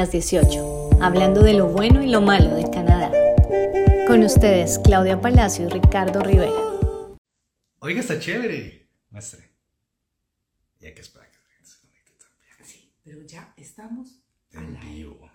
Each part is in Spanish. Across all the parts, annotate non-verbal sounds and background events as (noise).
Las 18, hablando de lo bueno y lo malo de Canadá. Con ustedes, Claudia Palacio y Ricardo Rivera. Oiga, está chévere. Muestre. Y hay que esperar que se conecte también. Sí, pero ya estamos En aire. vivo.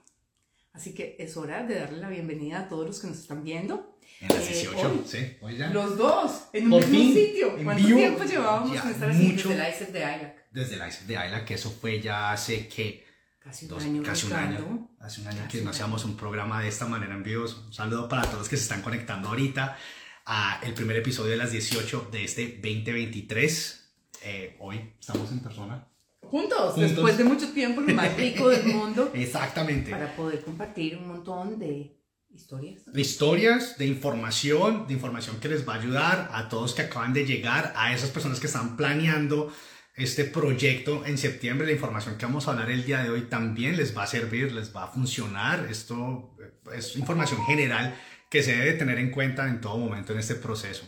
Así que es hora de darle la bienvenida a todos los que nos están viendo. En las Eh, 18, hoy, sí. Hoy ya. Los dos, en un mismo sitio. en ¿Cuánto vivo. tiempo llevábamos Ya, sin estar así mucho. desde la ISEF de ILAC? Desde la ISEF de Ayla, que eso fue ya hace que. Casi un Dos- año. casi un año. Hace un año Casi que no hacíamos un programa de esta manera en vivo. Un saludo para todos los que se están conectando ahorita a el primer episodio de las 18 de este 2023. Eh, hoy estamos en persona. Juntos, Juntos. después de mucho tiempo, lo más rico del (laughs) mundo, Exactamente. para poder compartir un montón de historias. de historias, de información, de información que les va a ayudar a todos que acaban de llegar, a esas personas que están planeando este proyecto en septiembre. La información que vamos a hablar el día de hoy también les va a servir, les va a funcionar. Esto eh, es información general que se debe tener en cuenta en todo momento en este proceso.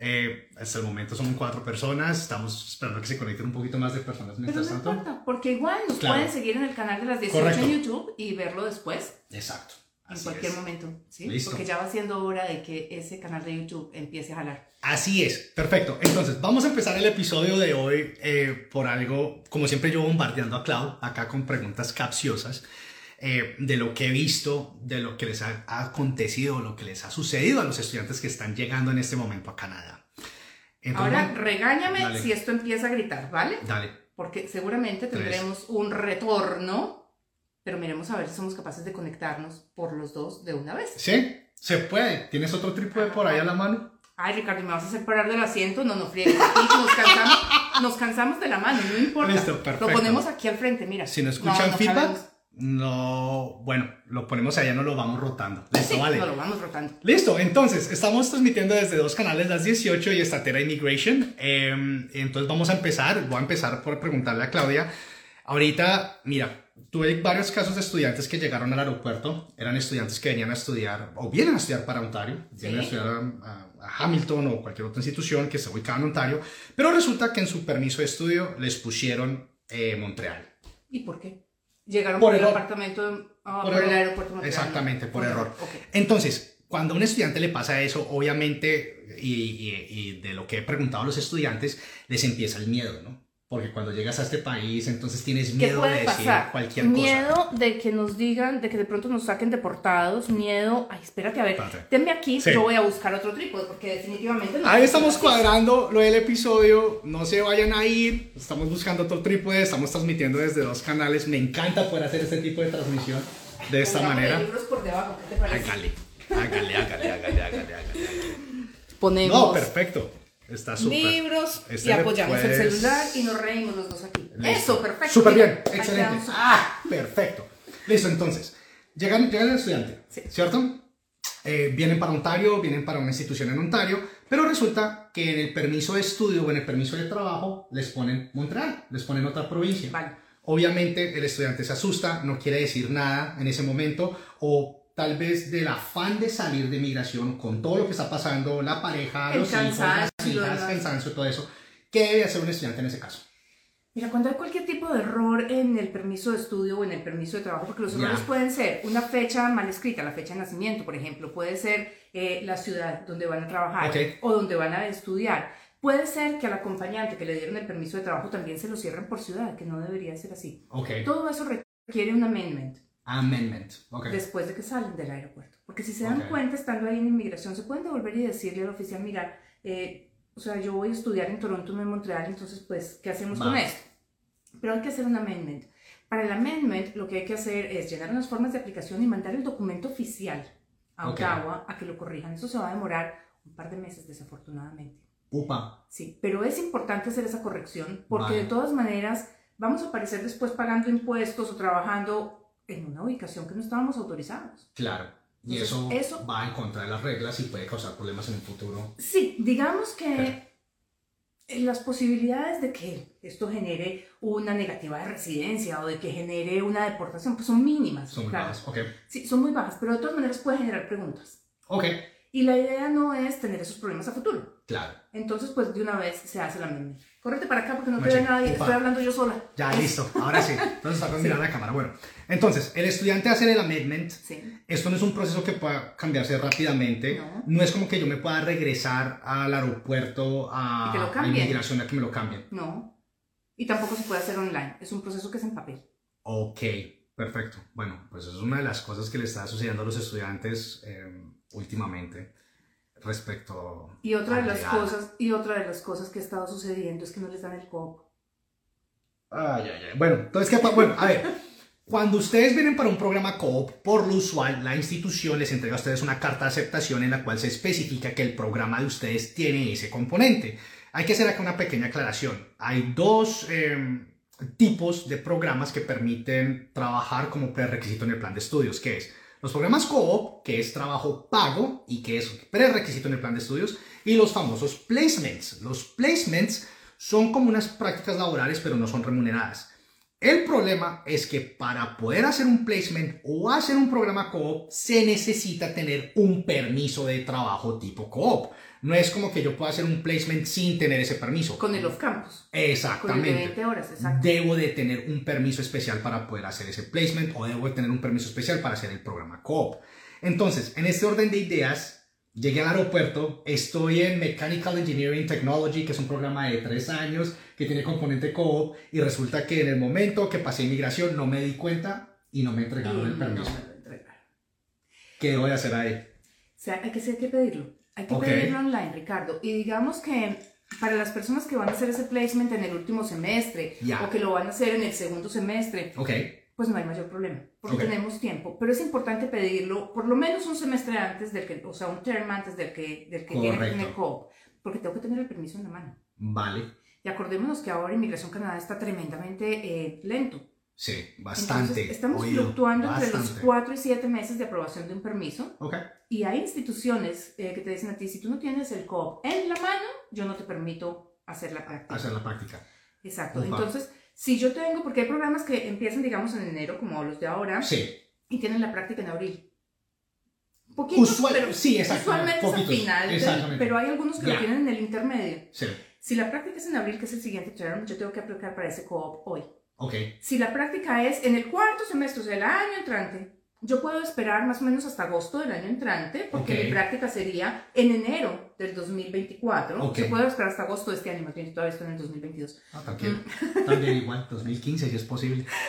Eh, hasta el momento son cuatro personas, estamos esperando que se conecten un poquito más de personas Pero mientras no tanto. importa, porque igual nos Claro. pueden seguir en el canal de las 18 Correcto. en YouTube y verlo después. Exacto. En cualquier es. momento, ¿sí? Listo. Porque ya va siendo hora de que ese canal de YouTube empiece a jalar. Así es, perfecto. Entonces, vamos a empezar el episodio de hoy eh, por algo, como siempre yo bombardeando a Clau, acá con preguntas capciosas, eh, de lo que he visto, de lo que les ha, acontecido, lo que les ha sucedido a los estudiantes que están llegando en este momento a Canadá. Entonces, Ahora, regáñame Dale. si esto empieza a gritar, ¿vale? dale, Porque seguramente Tres. tendremos un retorno, pero miremos a ver si somos capaces de conectarnos por los dos de una vez. ¿sí? Se puede. ¿Tienes otro trípode por ahí a la mano? Ay, Ricardo, ¿me vas a hacer parar del asiento? No, no friegues. Nos cansamos, nos cansamos de la mano, no importa. Listo, perfecto. Lo ponemos aquí al frente, mira. Si no escuchan no feedback, sabemos. no, bueno, lo ponemos allá, no lo vamos rotando. Listo, Sí, vale. no lo vamos rotando. Listo, entonces estamos transmitiendo desde dos canales, las 18 y Estatera Immigration. Eh, entonces vamos a empezar, voy a empezar por preguntarle a Claudia. Ahorita, mira, tuve varios casos de estudiantes que llegaron al aeropuerto, eran estudiantes que venían a estudiar o vienen a estudiar para Ontario, vienen a estudiar a, a- Hamilton o cualquier otra institución que esté ubicada en Ontario, pero resulta que en su permiso de estudio les pusieron eh, Montreal. ¿Y por qué? Llegaron Por por, el apartamento, ah, Por por, el aeropuerto. Montreal. Exactamente, por error. Ok. Entonces, cuando a un estudiante le pasa eso, obviamente, y, y- y de lo que he preguntado a los estudiantes, les empieza el miedo, ¿no? Porque cuando llegas a este país, entonces tienes ¿Qué miedo de decir pasar? cualquier cosa. miedo de que nos digan, de que de pronto nos saquen deportados, miedo, ay, espérate, a ver, denme aquí, Sí. yo voy a buscar otro trípode, porque definitivamente no. Ahí estamos cuadrando lo del episodio, no se vayan a ir, estamos buscando otro trípode, estamos transmitiendo desde dos canales, me encanta poder hacer este tipo de transmisión de esta Pongámosle manera. libros por debajo, ¿qué te parece? Hágale, hágale, hágale, hágale, hágale, hágale. Ponemos No, perfecto, está súper. libros Este y apoyamos el puedes- celular y nos reímos los dos aquí. Listo. Eso, perfecto. Súper bien, excelente. Ah, perfecto. Listo, entonces, llegan, llegan el estudiante, Sí. ¿cierto? Eh, vienen para Ontario, vienen para una institución en Ontario, pero resulta que en el permiso de estudio o en el permiso de trabajo les ponen Montreal, les ponen otra provincia. Vale. Obviamente el estudiante se asusta, no quiere decir nada en ese momento o tal vez del afán de salir de migración con todo lo que está pasando, la pareja, El los hijos, las hijas, demás. cansancio, todo eso. ¿Qué debe hacer un estudiante en ese caso? Mira, cuando hay cualquier tipo de error en el permiso de estudio o en el permiso de trabajo, porque los errores pueden ser una fecha mal escrita, la fecha de nacimiento, por ejemplo, puede ser eh, la ciudad donde van a trabajar Ok. o donde van a estudiar. Puede ser que al acompañante que le dieron el permiso de trabajo también se lo cierren por ciudad, que no debería ser así. Ok. Todo eso requiere un amendment Amendment. Ok. después de que salen del aeropuerto. Porque si se dan Ok. cuenta, estando ahí en inmigración, se pueden devolver y decirle al oficial, mira, eh, o sea, yo voy a estudiar en Toronto, no en Montreal, entonces, pues, ¿qué hacemos con esto? Pero hay que hacer un amendment. Para el amendment, lo que hay que hacer es llenar unas formas de aplicación y mandar el documento oficial a. Ottawa a que lo corrijan. Eso se va a demorar un par de meses, desafortunadamente. Upa. Sí, pero es importante hacer esa corrección porque Vale. de todas maneras vamos a aparecer después pagando impuestos o trabajando en una ubicación que no estábamos autorizados. Claro. Y Entonces, eso, eso- va en contra de las reglas y puede causar problemas en el futuro. Sí, digamos que Claro. las posibilidades de que esto genere una negativa de residencia o de que genere una deportación pues son mínimas. Son muy claro. bajas. Ok. Sí, son muy bajas, pero de todas maneras puede generar preguntas. Ok. Y la idea no es tener esos problemas a futuro. Claro. Entonces, pues de una vez se hace la amendment. Correte para acá porque no te ve nadie, estoy hablando yo sola. Ya, listo. Ahora sí. Entonces (laughs) está mirando la cámara. Bueno, entonces, el estudiante hace el amendment. Sí. Esto no es un proceso que pueda cambiarse rápidamente. No. es como que yo me pueda regresar al aeropuerto a, que lo a cambien. inmigración a que me lo cambien. No. Y tampoco se puede hacer online. Es un proceso que es en papel. Ok, perfecto. Bueno, pues es una de las cosas que le está sucediendo a los estudiantes eh, últimamente respecto Y otra a de la las cosas, y otra de las cosas que ha estado sucediendo es que no les dan el COP. Ay, ay, ay. Bueno, entonces, ¿qué Bueno, a ver. Cuando ustedes vienen para un programa COOP, por lo usual, la institución les entrega a ustedes una carta de aceptación en la cual se especifica que el programa de ustedes tiene ese componente. Hay que hacer acá una pequeña aclaración. Hay dos eh, tipos de programas que permiten trabajar como prerequisito en el plan de estudios, que es los programas COOP, que es trabajo pago y que es prerequisito en el plan de estudios, y los famosos placements. Los placements son como unas prácticas laborales, pero no son remuneradas. El problema es que para poder hacer un placement o hacer un programa co-op se necesita tener un permiso de trabajo tipo co-op. No es como que yo pueda hacer un placement sin tener ese permiso. Con el off-campus. Con el de Exactamente. 20 horas, exacto. Debo de tener un permiso especial para poder hacer ese placement o debo de tener un permiso especial para hacer el programa co-op. Entonces, en este orden de ideas, llegué al aeropuerto, estoy en Mechanical Engineering Technology, que es un programa de tres años que tiene componente co-op y resulta que en el momento que pasé inmigración no me di cuenta y no me entregaron el no permiso. me entregaron. ¿Qué voy a hacer ahí? O sea, hay que, hay que pedirlo. Hay que Ok. pedirlo online, Ricardo. Y digamos que para las personas que van a hacer ese placement en el último semestre Ya. o que lo van a hacer en el segundo semestre, Ok, pues no hay mayor problema, porque Ok. tenemos tiempo. Pero es importante pedirlo por lo menos un semestre antes del que, o sea, un term antes del que, del que tiene tener COP, porque tengo que tener el permiso en la mano. vale. Y acordémonos que ahora Inmigración Canadá está tremendamente eh, lento. Sí, bastante. Entonces, estamos oído, fluctuando entre los bastante. 4 y 7 meses de aprobación de un permiso. Ok, Y hay instituciones eh, que te dicen a ti, si tú no tienes el COP en la mano, yo no te permito hacer la práctica. hacer la práctica. Exacto. Entonces, si yo tengo, porque hay programas que empiezan, digamos, en enero, como los de ahora, Sí, y tienen la práctica en abril. Poquitos, Usual- pero sí, usualmente es al final, del- exactamente. pero hay algunos que lo tienen en el intermedio. sí. Si la práctica es en abril, que es el siguiente term, yo tengo que aplicar para ese co-op hoy. Ok, Si la práctica es en el cuarto semestre, o sea, el año entrante, yo puedo esperar más o menos hasta agosto del año entrante, porque Ok. mi práctica sería en enero del 2024. Ok. Yo puedo esperar hasta agosto de este año, más bien todavía estoy en el 2022. Ah, tranquilo. También igual, 2015 si es posible. (laughs)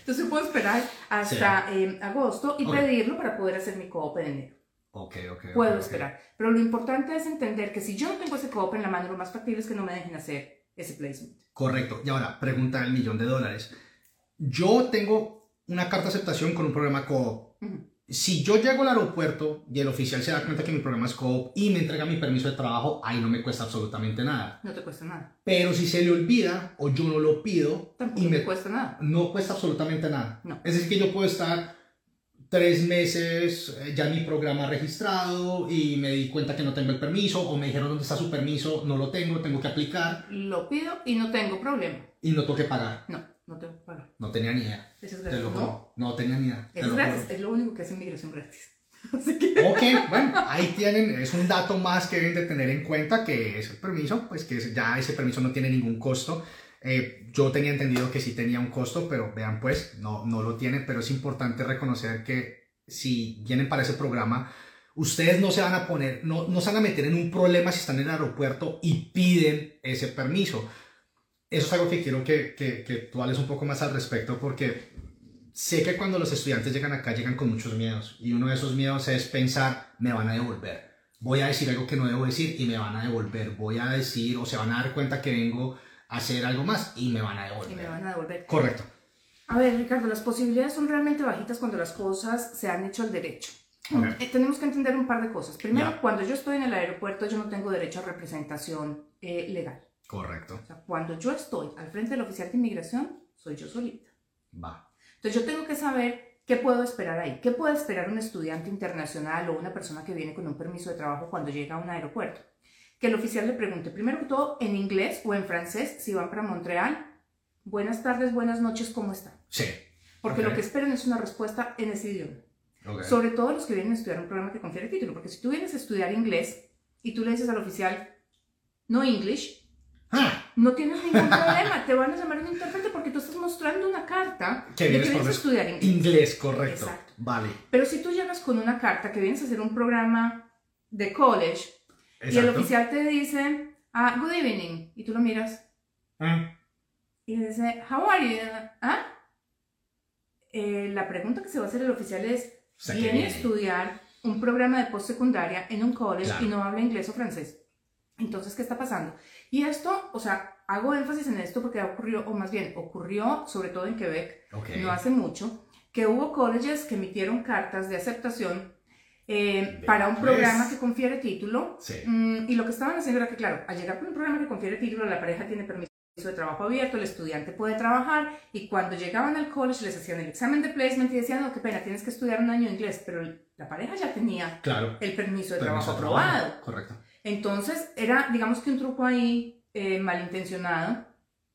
Entonces puedo esperar hasta eh, agosto y pedirlo para poder hacer mi co-op en enero. Ok, ok. Puedo esperar. Pero lo importante es entender que si yo no tengo ese co-op en la mano, lo más factible es que no me dejen hacer ese placement. Correcto. Y ahora, pregunta del millón de dólares. Yo tengo una carta de aceptación con un programa co-op. Si yo llego al aeropuerto y el oficial se da cuenta que mi programa es co-op y me entrega mi permiso de trabajo, ahí no me cuesta absolutamente nada. No te cuesta nada. Pero si se le olvida o yo no lo pido Tampoco y me cuesta nada. no cuesta absolutamente nada. No. Es decir, que yo puedo estar tres meses eh, ya mi programa registrado y me di cuenta que no tengo el permiso o me dijeron dónde está su permiso, no lo tengo, tengo que aplicar Lo pido y no tengo problema. y no tengo que pagar. No, no tengo que pagar. No tenía ni idea. Eso es Te gratis. lo ¿no? juro. No tenía ni idea. te Es lo gratis. Es lo único que es inmigración gratis. (laughs) Así que. Ok, bueno, ahí tienen, es un dato más que deben de tener en cuenta que es el permiso, pues que ya ese permiso no tiene ningún costo. Eh, yo tenía entendido que sí tenía un costo, pero vean pues, no, no lo tiene, pero es importante reconocer que si vienen para ese programa, ustedes no se van a poner, no, no se van a meter en un problema si están en el aeropuerto y piden ese permiso. Eso es algo que quiero que, que, que tú hables un poco más al respecto porque sé que cuando los estudiantes llegan acá llegan con muchos miedos y uno de esos miedos es pensar, me van a devolver. Voy a decir algo que no debo decir y me van a devolver. Voy a decir o se van a dar cuenta que vengo hacer algo más y me van a Y devolver. me van a devolver. Correcto. A ver, Ricardo, las posibilidades son realmente bajitas cuando las cosas se han hecho al derecho. Ok. Eh, tenemos que entender un par de cosas. Primero, Ya. cuando yo estoy en el aeropuerto, yo no tengo derecho a representación eh, legal. Correcto. O sea, cuando yo estoy al frente del oficial de inmigración, soy yo solita. Va. Entonces yo tengo que saber qué puedo esperar ahí. ¿Qué puede esperar un estudiante internacional o una persona que viene con un permiso de trabajo cuando llega a un aeropuerto? Que el oficial le pregunte, primero que todo, en inglés o en francés, si van para Montreal, buenas tardes, buenas noches, ¿cómo están? Sí. Porque Ok. lo que esperan es una respuesta en ese idioma. Ok. Sobre todo los que vienen a estudiar un programa que confiere título, porque si tú vienes a estudiar inglés y tú le dices al oficial, no English, Ah, no tienes ningún (laughs) problema, te van a llamar un intérprete porque tú estás mostrando una carta que de vienes que con vienes a es- estudiar inglés. inglés, correcto. Exacto. Vale. Pero si tú llegas con una carta que vienes a hacer un programa de college y el Exacto. oficial te dice, ah, good evening, y tú lo miras Ah, y le dice, how are you? ¿Ah? Eh, la pregunta que se va a hacer el oficial es, o sea, viene a estudiar un programa de postsecundaria en un college Claro. y no habla inglés o francés. Entonces, ¿qué está pasando? Y esto, o sea, hago énfasis en esto porque ocurrió, o más bien, ocurrió sobre todo en Quebec, Ok. no hace mucho, que hubo colleges que emitieron cartas de aceptación eh, para un programa que confiere título. Sí. Mm, y lo que estaban haciendo era que, claro, al llegar con un programa que confiere título, la pareja tiene permiso de trabajo abierto, el estudiante puede trabajar, y cuando llegaban al college les hacían el examen de placement y decían, no, qué pena, tienes que estudiar un año de inglés, pero la pareja ya tenía Claro. el permiso de trabajo aprobado. Correcto. Entonces, era, digamos que un truco ahí eh, malintencionado,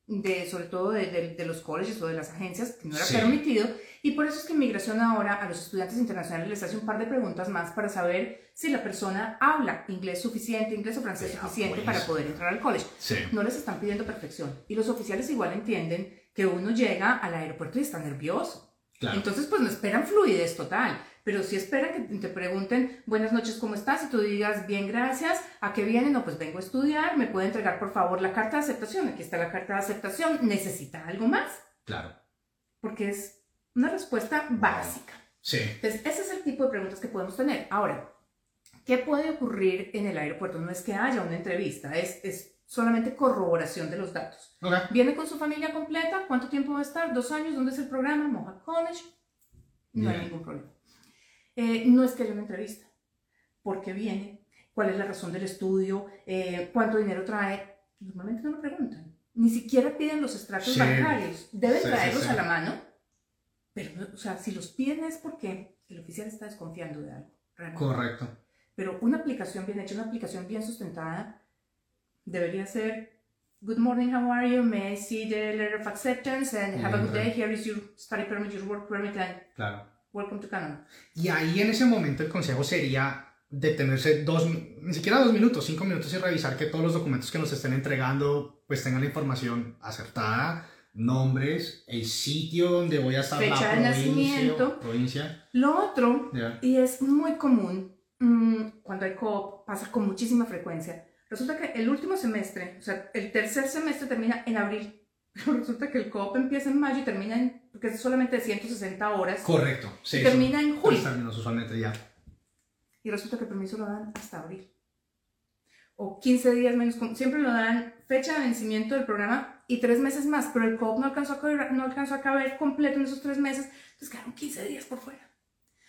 de, sobre todo de, de- de los colleges o de las agencias, que no era Sí. permitido, y por eso es que Inmigración ahora a los estudiantes internacionales les hace un par de preguntas más para saber si la persona habla inglés suficiente, inglés o francés Vea, suficiente pues. para poder entrar al college. Sí. No les están pidiendo perfección. Y los oficiales igual entienden que uno llega al aeropuerto y está nervioso. Claro. Entonces, pues no esperan fluidez total, pero sí esperan que te pregunten, buenas noches, ¿cómo estás? Y tú digas, bien, gracias, ¿a qué vienen? No, pues vengo a estudiar, ¿me puede entregar por favor la carta de aceptación? Aquí está la carta de aceptación, ¿necesita algo más? claro. Porque es una respuesta básica. Sí. Entonces, ese es el tipo de preguntas que podemos tener. Ahora, ¿qué puede ocurrir en el aeropuerto? No es que haya una entrevista, es, es solamente corroboración de los datos. Ok. ¿Viene con su familia completa? ¿Cuánto tiempo va a estar? ¿Dos años? ¿Dónde es el programa? Mohawk College. No hay ningún problema. Eh, no es que haya una entrevista. ¿Por qué viene? ¿Cuál es la razón del estudio? Eh, ¿Cuánto dinero trae? Normalmente no lo preguntan. Ni siquiera piden los extractos Sí. bancarios. Deben sí, traerlos sí. a la mano. Pero, o sea, si los piden es porque el oficial está desconfiando de algo. realmente. Correcto. Pero una aplicación bien hecha, una aplicación bien sustentada, debería ser Good morning, how are you? May I see the letter of acceptance and have a good day. Here is your study permit, your work permit, and Claro. welcome to Canada. Y ahí en ese momento el consejo sería detenerse dos, ni siquiera dos minutos, cinco minutos y revisar que todos los documentos que nos estén entregando pues tengan la información acertada, nombres, el sitio donde voy a estar, Fecha la de provincia, nacimiento. provincia, Lo otro, ya. y es muy común mm, cuando hay co pasa con muchísima frecuencia. Resulta que el último semestre, o sea, el tercer semestre termina en abril. Pero (laughs) resulta que el COP empieza en mayo y termina en, porque es solamente de 160 horas, Correcto. Sí, y termina en julio. términos usualmente ya. y resulta que el permiso lo dan hasta abril. O 15 días menos, siempre lo dan fecha de vencimiento del programa y tres meses más, pero el COP no alcanzó a caber, no alcanzó a caber completo en esos tres meses, entonces quedaron 15 días por fuera.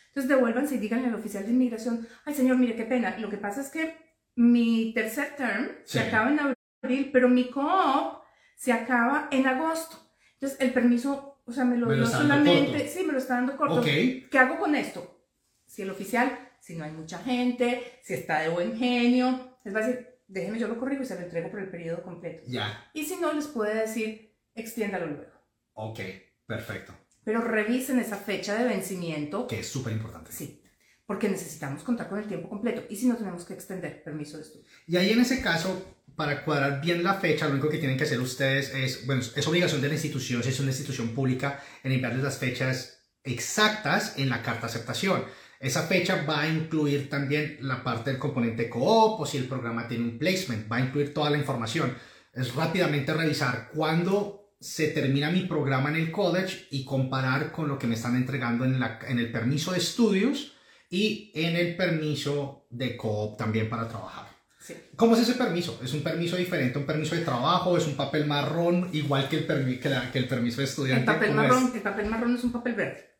Entonces devuélvanse y díganle al oficial de inmigración, ay señor, mire qué pena, lo que pasa es que mi tercer term se Sí. acaba en abril, pero mi COP se acaba en agosto. Entonces el permiso, o sea, me lo Me lo dio solamente, corto. sí, me lo está dando corto. Ok. ¿Qué hago con esto? Si el oficial, si no hay mucha gente, si está de buen genio, les va a decir, déjeme yo lo corrijo y se lo entrego por el periodo completo. Ya. Y si no, les puede decir, extiéndalo luego. Ok. Perfecto. Pero revisen esa fecha de vencimiento, Que es súper importante. sí, porque necesitamos contar con el tiempo completo y si no, tenemos que extender permiso de estudio. Y ahí en ese caso, para cuadrar bien la fecha, lo único que tienen que hacer ustedes es, bueno, es obligación de la institución, si es una institución pública, en enviarles las fechas exactas en la carta de aceptación. Esa fecha va a incluir también la parte del componente co-op o si el programa tiene un placement, va a incluir toda la información. Es rápidamente revisar cuándo se termina mi programa en el college y comparar con lo que me están entregando en, la, en el permiso de estudios y en el permiso de co-op también para trabajar. Sí. ¿Cómo es ese permiso? ¿Es un permiso diferente, un permiso de trabajo? ¿Es un papel marrón igual que el, que la- que el permiso de estudiante? El papel, ¿Cómo marrón, el papel marrón es un papel verde.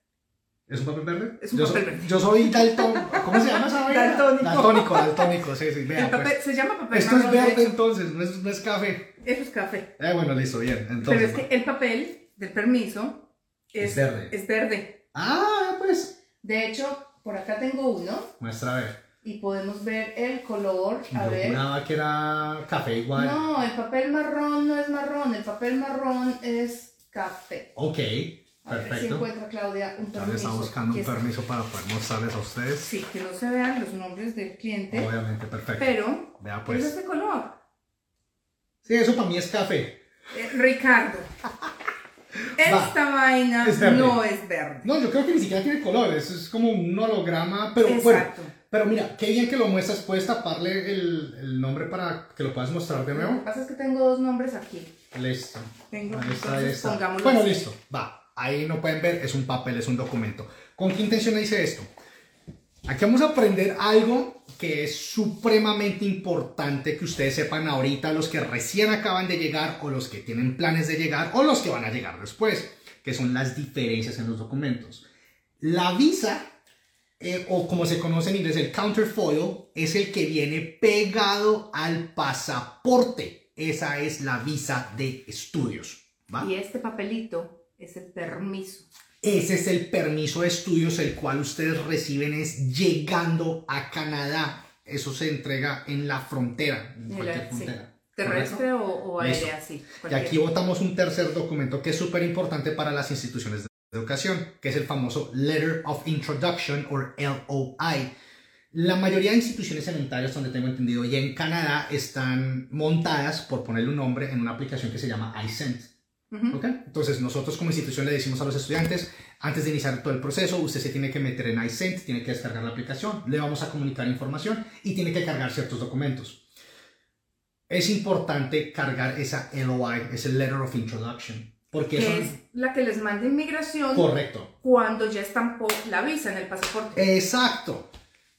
¿Es? ¿Es un papel verde? Es un yo, papel soy, verde. yo soy dalton... ¿Cómo se llama esa vaina? Daltónico. Daltónico, daltónico, sí, sí. Vea, El papel, pues. se llama papel Esto es verde entonces, no es, no es café. Eso es café. Eh, bueno, listo, bien. Pero Entonces, es que el papel del permiso es, Es verde. Es verde. Ah, pues. De hecho, por acá tengo uno Muestra a ver. y podemos ver el color. A Yo ver. juraba que era café igual. No, el papel marrón no es marrón, el papel marrón es café. Ok. A ver si Perfecto. encuentra Claudia un permiso. está buscando un permiso para poder mostrarles a ustedes. Sí, que no se vean los nombres del cliente, Obviamente, perfecto. pero Vea es pues. este color. Sí, eso para mí es café. Eh, Ricardo. (laughs) Esta vaina Es no es verde. No, yo creo que ni siquiera tiene color, eso es como un holograma, pero bueno. Exacto. Pero mira, qué bien que lo muestras, puedes taparle el, el nombre para que lo puedas mostrar de Lo que nuevo. pasa es que tengo dos nombres aquí. Listo. Tengo, Ahí está, está. pongámoslo Bueno, así. listo, va. Ahí no pueden ver, es un papel, es un documento. ¿Con qué intención hice esto? Aquí vamos a aprender algo que es supremamente importante que ustedes sepan ahorita, los que recién acaban de llegar o los que tienen planes de llegar o los que van a llegar después, que son las diferencias en los documentos. La visa, eh, o como se conoce en inglés, el counterfoil, es el que viene pegado al pasaporte. Esa es la visa de estudios. Y este papelito es el permiso. Ese es el permiso de estudios el cual ustedes reciben es llegando a Canadá. Eso se entrega en la frontera, en cualquier sí. frontera. Terrestre o, o Listo. aérea, sí. Y aquí votamos un tercer documento que es súper importante para las instituciones de educación, que es el famoso Letter of Introduction o LOI. La mayoría de instituciones en Ontario, donde tengo entendido, y en Canadá están montadas, por ponerle un nombre, en una aplicación que se llama iSent. Ujú. ¿Ok? Entonces nosotros como institución le decimos a los estudiantes, antes de iniciar todo el proceso, usted se tiene que meter en iSent, tiene que descargar la aplicación, le vamos a comunicar información y tiene que cargar ciertos documentos. Es importante cargar esa LOI, ese Letter of Introduction, porque Que es la que les manda inmigración correcto. cuando ya estampó la visa en el pasaporte. Exacto.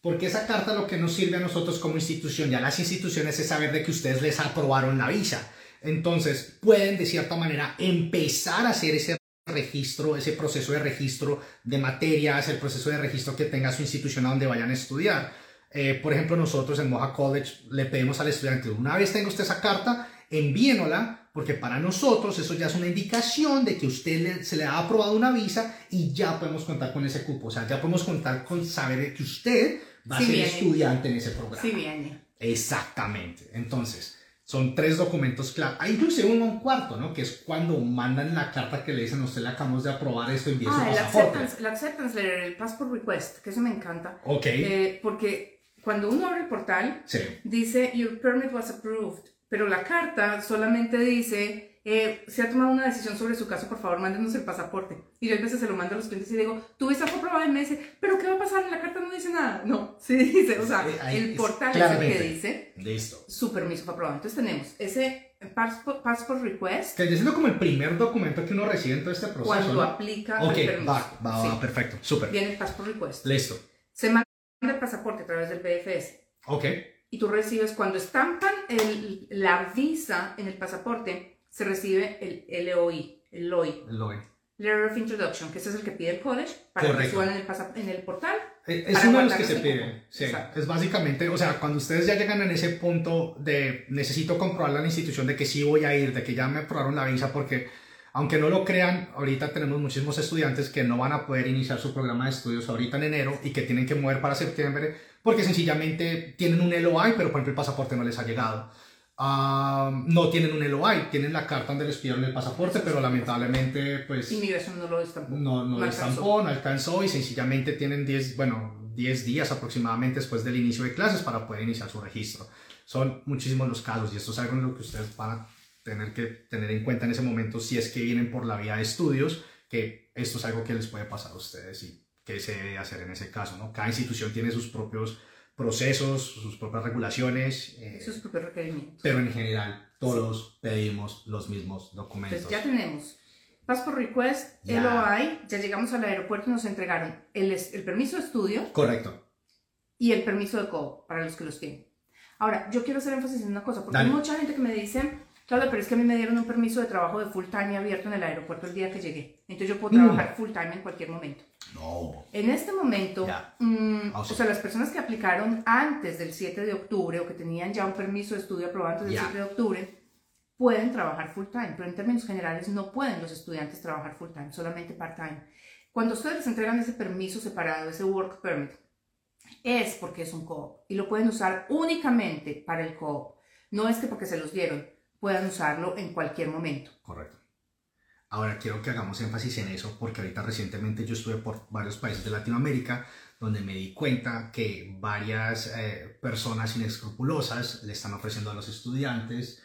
Porque esa carta lo que nos sirve a nosotros como institución y a las instituciones es saber de que ustedes les aprobaron la visa. Entonces pueden de cierta manera empezar a hacer ese registro, ese proceso de registro de materias, el proceso de registro que tenga su institución a donde vayan a estudiar. Eh, por ejemplo, nosotros en Moja College le pedimos al estudiante, una vez tenga usted esa carta, envíenosla, porque para nosotros eso ya es una indicación de que usted le- se le ha aprobado una visa y ya podemos contar con ese cupo. O sea, ya podemos contar con saber que usted va Sí a ser viene. estudiante en ese programa. Sí, viene. Exactamente. Entonces, son tres documentos clave. Hay inclusive uno un cuarto, ¿no? Que es cuando mandan la carta que le dicen usted le acabamos de aprobar esto, envíe su Ah, el pasaporte. acceptance, el acceptance letter, el passport request, que eso me encanta. Ok. Eh, porque cuando uno abre el portal, sí. dice Your permit was approved, pero la carta solamente dice eh, se ha tomado una decisión sobre su caso, por favor, mándenos el pasaporte. Y yo a veces se lo mando a los clientes y digo, tu visa fue aprobada y me dice, pero ¿qué va a pasar? En la carta no dice nada. No, sí (laughs) dice, o sea, ahí el es portal es el que dice Listo. su permiso fue aprobado. Entonces tenemos ese passport, passport request Que siendo como el primer documento que uno recibe en todo este proceso. cuando ¿no? aplica Ok, el permiso. va, va, Sí. va, perfecto. Súper. Viene el passport request. Listo. Se manda el pasaporte a través del BFS. Ok. y tú recibes, cuando estampan el- la visa en el pasaporte, se recibe el LOI, el LOI, Lo ve. Letter of Introduction, que ese es el que pide el college para que Correcto. suban en el, en el portal. Eh, Es uno de los que se ese pide. cupo. Sí. Exacto. Es básicamente, o sea, cuando ustedes ya llegan en ese punto de necesito comprobarle a la institución de que sí voy a ir, de que ya me aprobaron la visa, porque aunque no lo crean, ahorita tenemos muchísimos estudiantes que no van a poder iniciar su programa de estudios ahorita en enero y que tienen que mover para septiembre porque sencillamente tienen un LOI, pero por ejemplo el pasaporte no les ha llegado. Ah, no tienen un LOI, tienen la carta donde les pidieron el pasaporte, pero lamentablemente pues Inmigración no lo estampó. no, no, No estampó, no alcanzó y sencillamente tienen 10, bueno, 10 días aproximadamente después del inicio de clases para poder iniciar su registro. Son muchísimos los casos y esto es algo en lo que ustedes van a tener que tener en cuenta en ese momento si es que vienen por la vía de estudios, que esto es algo que les puede pasar a ustedes y qué se debe hacer en ese caso, ¿no? Cada institución tiene sus propios procesos, sus propias regulaciones, eh, Sus propios requerimientos. pero en general todos pedimos los mismos documentos. Entonces ya tenemos Passport Request, Ya. LOI, ya llegamos al aeropuerto y nos entregaron el, el permiso de estudio Correcto. y el permiso de CO para los que los tienen. Ahora, yo quiero hacer énfasis en una cosa, porque Dale. hay mucha gente que me dice, claro, pero es que a mí me dieron un permiso de trabajo de full time abierto en el aeropuerto el día que llegué. Entonces yo puedo Mm. trabajar full time en cualquier momento. No. En este momento, Ya. mm, o sea, las personas que aplicaron antes del 7 de octubre o que tenían ya un permiso de estudio aprobado antes del Ya. 7 de octubre, pueden trabajar full time, pero en términos generales no pueden los estudiantes trabajar full time, solamente part time. Cuando ustedes les entregan ese permiso separado, ese work permit, es porque es un co-op y lo pueden usar únicamente para el co-op. No es que porque se los dieron puedan usarlo en cualquier momento. Correcto. Ahora quiero que hagamos énfasis en eso porque ahorita recientemente yo estuve por varios países de Latinoamérica donde me di cuenta que varias eh, personas inescrupulosas le están ofreciendo a los estudiantes.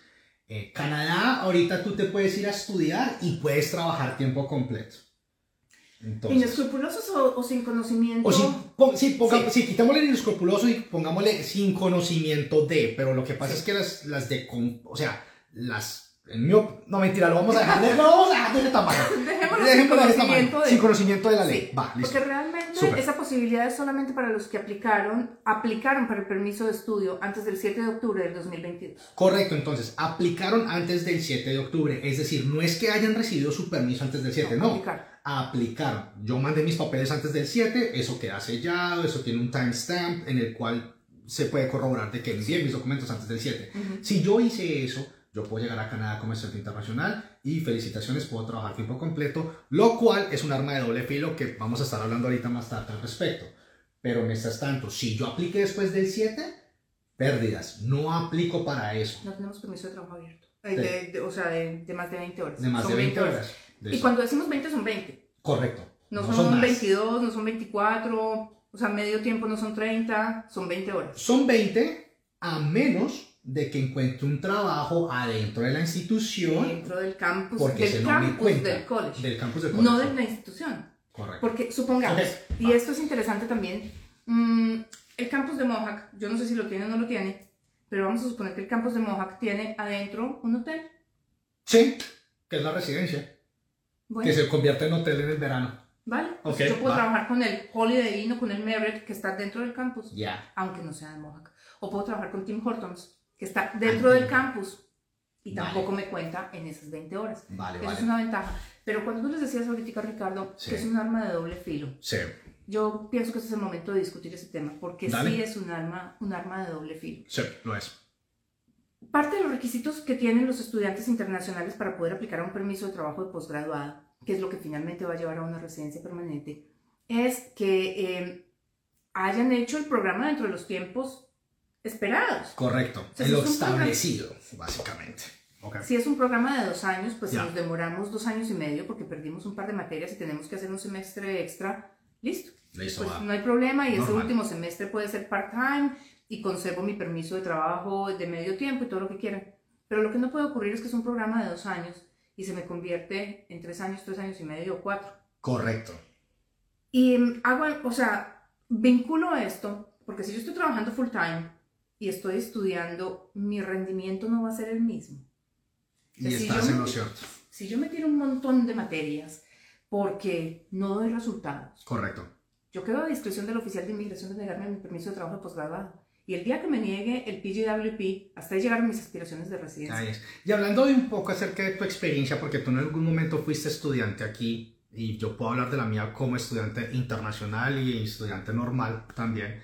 Eh, Canadá, ahorita tú te puedes ir a estudiar y puedes trabajar tiempo completo. Entonces, ¿Inescrupulosos o, o, sin conocimiento? O sin, pon, sí, ponga, sí. sí, quitámosle el inescrupuloso y pongámosle sin conocimiento de, pero lo que pasa es que las, las de, o sea, las en mi no, mentira, lo vamos a dejar. Lo vamos a dejar de ese tamaño. (laughs) Dejémoslo, sin, conocimiento de, sin conocimiento de la ley. Sí, Va, listo. Porque realmente Super. esa posibilidad es solamente para los que aplicaron, aplicaron para el permiso de estudio antes del 7 de octubre del 2022. Correcto, entonces, aplicaron antes del 7 de octubre. Es decir, no es que hayan recibido su permiso antes del 7, no. no aplicaron. aplicaron. Yo mandé mis papeles antes del 7, eso queda sellado, eso tiene un timestamp en el cual se puede corroborar de que envié mis documentos antes del 7. Uh -huh. Si yo hice eso, yo puedo llegar a Canadá como estudiante internacional y felicitaciones, puedo trabajar tiempo completo, lo cual es un arma de doble filo que vamos a estar hablando ahorita más tarde al respecto. Pero mientras tanto, si yo apliqué después del 7, pérdidas, no aplico para eso. No tenemos permiso de trabajo abierto, de, de, de, o sea, de, más de 20 horas. De más son de 20, 20 horas. horas. Y cuando decimos 20 son 20. Correcto. No, no son, son 22, no son 24, o sea, medio tiempo no son 30, son 20 horas. Son 20 a menos de que encuentre un trabajo adentro de la institución. Dentro del campus, porque del se no campus cuenta, del college. Del campus del college. No de la institución. Correcto. Porque supongamos, Okay. y esto es interesante también, mmm, el campus de Mohawk, yo no sé si lo tiene o no lo tiene, pero vamos a suponer que el campus de Mohawk tiene adentro un hotel. Sí, que es la residencia. Bueno, Que se convierte en hotel en el verano. ¿vale? Pues Ok, yo puedo va. trabajar con el Holiday Inn o con el Marriott que está dentro del campus, Ya. aunque no sea de Mohawk. O puedo trabajar con Tim Hortons, que está dentro del campus y Vale. tampoco me cuenta en esas 20 horas. Vale, Eso vale. es una ventaja. Pero cuando tú les decías ahorita, Ricardo, Sí. que es un arma de doble filo, Sí. yo pienso que este es el momento de discutir ese tema, porque Dale. sí es un arma, un arma de doble filo. Sí, lo es. Parte de los requisitos que tienen los estudiantes internacionales para poder aplicar a un permiso de trabajo de posgraduado, que es lo que finalmente va a llevar a una residencia permanente, es que eh, hayan hecho el programa dentro de los tiempos esperados. Correcto. sea, en si lo es un programa- establecido, básicamente. Si es un programa de dos años, pues si nos demoramos dos años y medio porque perdimos un par de materias y tenemos que hacer un semestre extra, listo. Listo, Pues va. no hay problema y ese Normal. último semestre puede ser part-time y conservo mi permiso de trabajo de medio tiempo y todo lo que quieran. Pero lo que no puede ocurrir es que es un programa de dos años y se me convierte en tres años, tres años y medio o cuatro. Correcto. Y mm, hago, o sea, vinculo esto porque si yo estoy trabajando full-time y estoy estudiando, mi rendimiento no va a ser el mismo. Y si estás yo en me- lo cierto. Si yo me tiro un montón de materias porque no doy resultados, Correcto. yo quedo a discreción del oficial de inmigración de negarme mi permiso de trabajo de posgraduado. Y el día que me niegue el PGWP, hasta ahí llegaron mis aspiraciones de residencia. Ahí es. Y hablando de un poco acerca de tu experiencia, porque tú en algún momento fuiste estudiante aquí, y yo puedo hablar de la mía como estudiante internacional y estudiante normal también.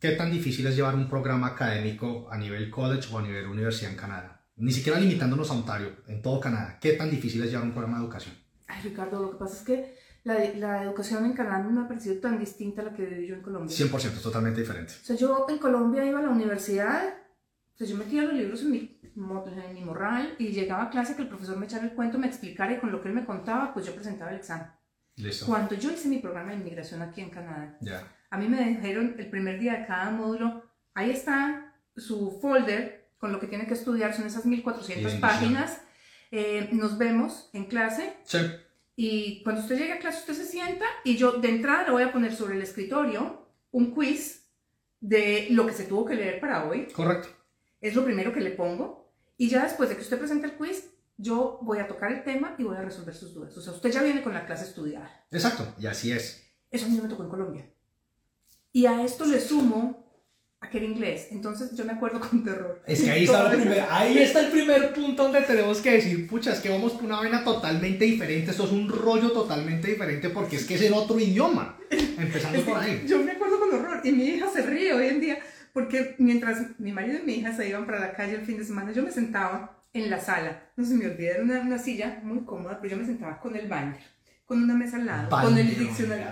¿Qué tan difícil es llevar un programa académico a nivel college o a nivel universidad en Canadá? Ni siquiera limitándonos a Ontario, en todo Canadá. ¿Qué tan difícil es llevar un programa de educación? Ay, Ricardo, lo que pasa es que la, la educación en Canadá no me ha parecido tan distinta a la que viví yo en Colombia. 100%, totalmente diferente. O sea, yo en Colombia iba a la universidad, o sea, yo metía los libros en mi, en mi morral y llegaba a clase que el profesor me echara el cuento, me explicara y con lo que él me contaba, pues yo presentaba el examen. Listo. Cuando yo hice mi programa de inmigración aquí en Canadá, Ya. A mí me dijeron el primer día de cada módulo, ahí está su folder con lo que tiene que estudiar, son esas 1400 Bien, páginas. Eh, nos vemos en clase Sí. y cuando usted llegue a clase usted se sienta y yo de entrada le voy a poner sobre el escritorio un quiz de lo que se tuvo que leer para hoy. Correcto. Es lo primero que le pongo. Y ya después de que usted presente el quiz, yo voy a tocar el tema y voy a resolver sus dudas. O sea, usted ya viene con la clase estudiada. Exacto. Y así es. Eso a mí no me tocó en Colombia. Y a esto le sumo a que era inglés. Entonces yo me acuerdo (laughs) con terror. Es que ahí está, el primer, (laughs) ahí está el primer punto donde tenemos que decir, pucha, es que vamos por una vaina totalmente diferente, esto es un rollo totalmente diferente porque es que es en otro idioma. Empezando por ahí. Yo me acuerdo con horror y mi hija se ríe hoy en día porque mientras mi marido y mi hija se iban para la calle el fin de semana, yo me sentaba en la sala. No se me olvida, era una, una silla muy cómoda, pero yo me sentaba con el binder, con una mesa al lado, con el diccionario.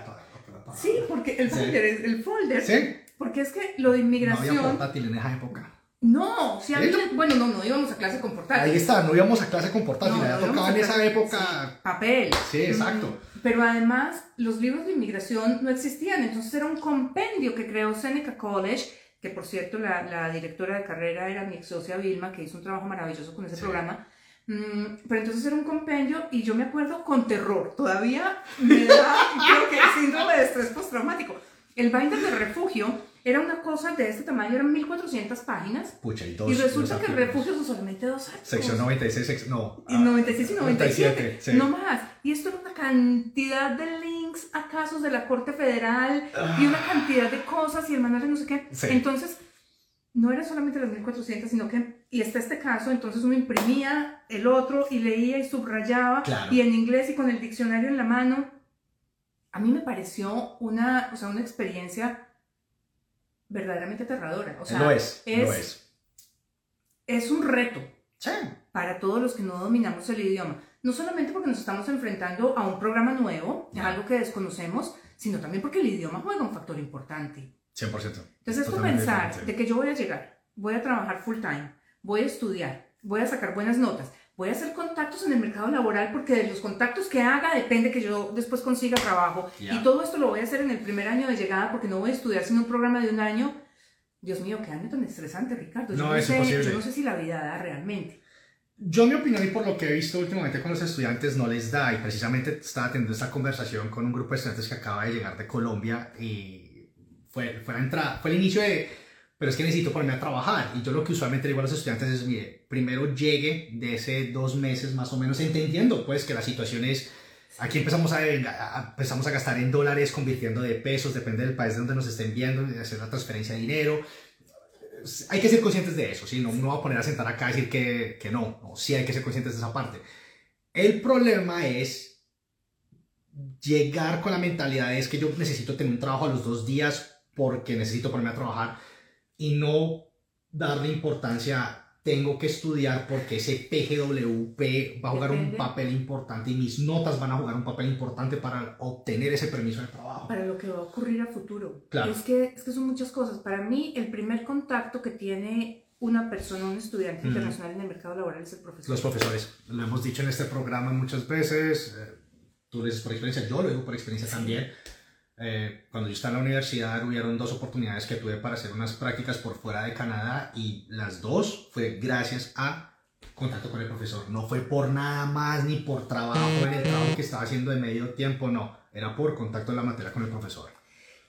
Sí, porque el folder es el folder. ¿Sí? Porque es que lo de No había inmigración. portátil en esa época. No, si a mí, ¿Sí? bueno, no, no íbamos a clase con portátil. Ahí está, no íbamos a clase con portátil, No, ya no tocaba en esa época. sí, papel. Sí, exacto. Mm, Pero además, los libros de inmigración no existían, entonces era un compendio que creó Seneca College, que por cierto la, la directora de carrera era mi ex socia Vilma, que hizo un trabajo maravilloso con ese Sí. programa. Mm, pero entonces era un compendio y yo me acuerdo con terror, todavía me da, creo que el síndrome de estrés postraumático. El binder de refugio era una cosa de este tamaño, eran 1400 páginas. Pucha, y dos. Y resulta dos que el refugio son solamente dos artículos. Sección 96, sec- no. Ah, 96 y 97, 97, sí. no más. Y esto era una cantidad de links a casos de la Corte Federal y una cantidad de cosas y el manual de no sé qué. Sí. Entonces, no era solamente las 1400, sino que, y está este caso, entonces uno imprimía el otro y leía y subrayaba Claro. y en inglés y con el diccionario en la mano. A mí me pareció una, o sea, una experiencia verdaderamente aterradora. O sea, lo es, es, lo es. es un reto Sí, para todos los que no dominamos el idioma. No solamente porque nos estamos enfrentando a un programa nuevo, a Ya. algo que desconocemos, sino también porque el idioma juega un factor importante. 100%. Entonces es Totalmente pensar de que yo voy a llegar, voy a trabajar full time, voy a estudiar, voy a sacar buenas notas, voy a hacer contactos en el mercado laboral porque de los contactos que haga depende que yo después consiga trabajo. Ya. Y todo esto lo voy a hacer en el primer año de llegada porque no voy a estudiar sino un programa de un año. Dios mío, qué año tan estresante, Ricardo. Yo No, es sé, imposible. Yo no sé si la vida da realmente. Yo, mi opinión, y por lo que he visto últimamente con los estudiantes, no les da. Y precisamente estaba teniendo esta conversación con un grupo de estudiantes que acaba de llegar de Colombia y fue, fue, la entrada, fue el inicio de, pero es que necesito ponerme a trabajar. Y yo lo que usualmente digo a los estudiantes es, mire, primero llegue de ese dos meses más o menos, entendiendo pues que la situación es, aquí empezamos a, empezamos a gastar en dólares, convirtiendo de pesos, depende del país de donde nos estén viendo, hacer la transferencia de dinero hay que ser conscientes de eso, ¿sí? No me voy a poner a sentar acá a decir que, que no, no, sí hay que ser conscientes de esa parte. El problema es llegar con la mentalidad es que yo necesito tener un trabajo a los dos días porque necesito ponerme a trabajar y no darle importancia tengo que estudiar porque ese PGWP va a jugar un papel importante y mis notas van a jugar un papel importante para obtener ese permiso de trabajo. para lo que va a ocurrir a futuro. Claro. Es, que, es que son muchas cosas. Para mí, el primer contacto que tiene una persona, un estudiante Ujú. internacional en el mercado laboral es el profesor. Los profesores, lo hemos dicho en este programa muchas veces, eh, tú lo dices por experiencia, yo lo digo por experiencia también. Eh, cuando yo estaba en la universidad hubieron dos oportunidades que tuve para hacer unas prácticas por fuera de Canadá y las dos fue gracias a contacto con el profesor. No fue por nada más ni por trabajo en el trabajo que estaba haciendo de medio tiempo, no. Era por contacto en la materia con el profesor.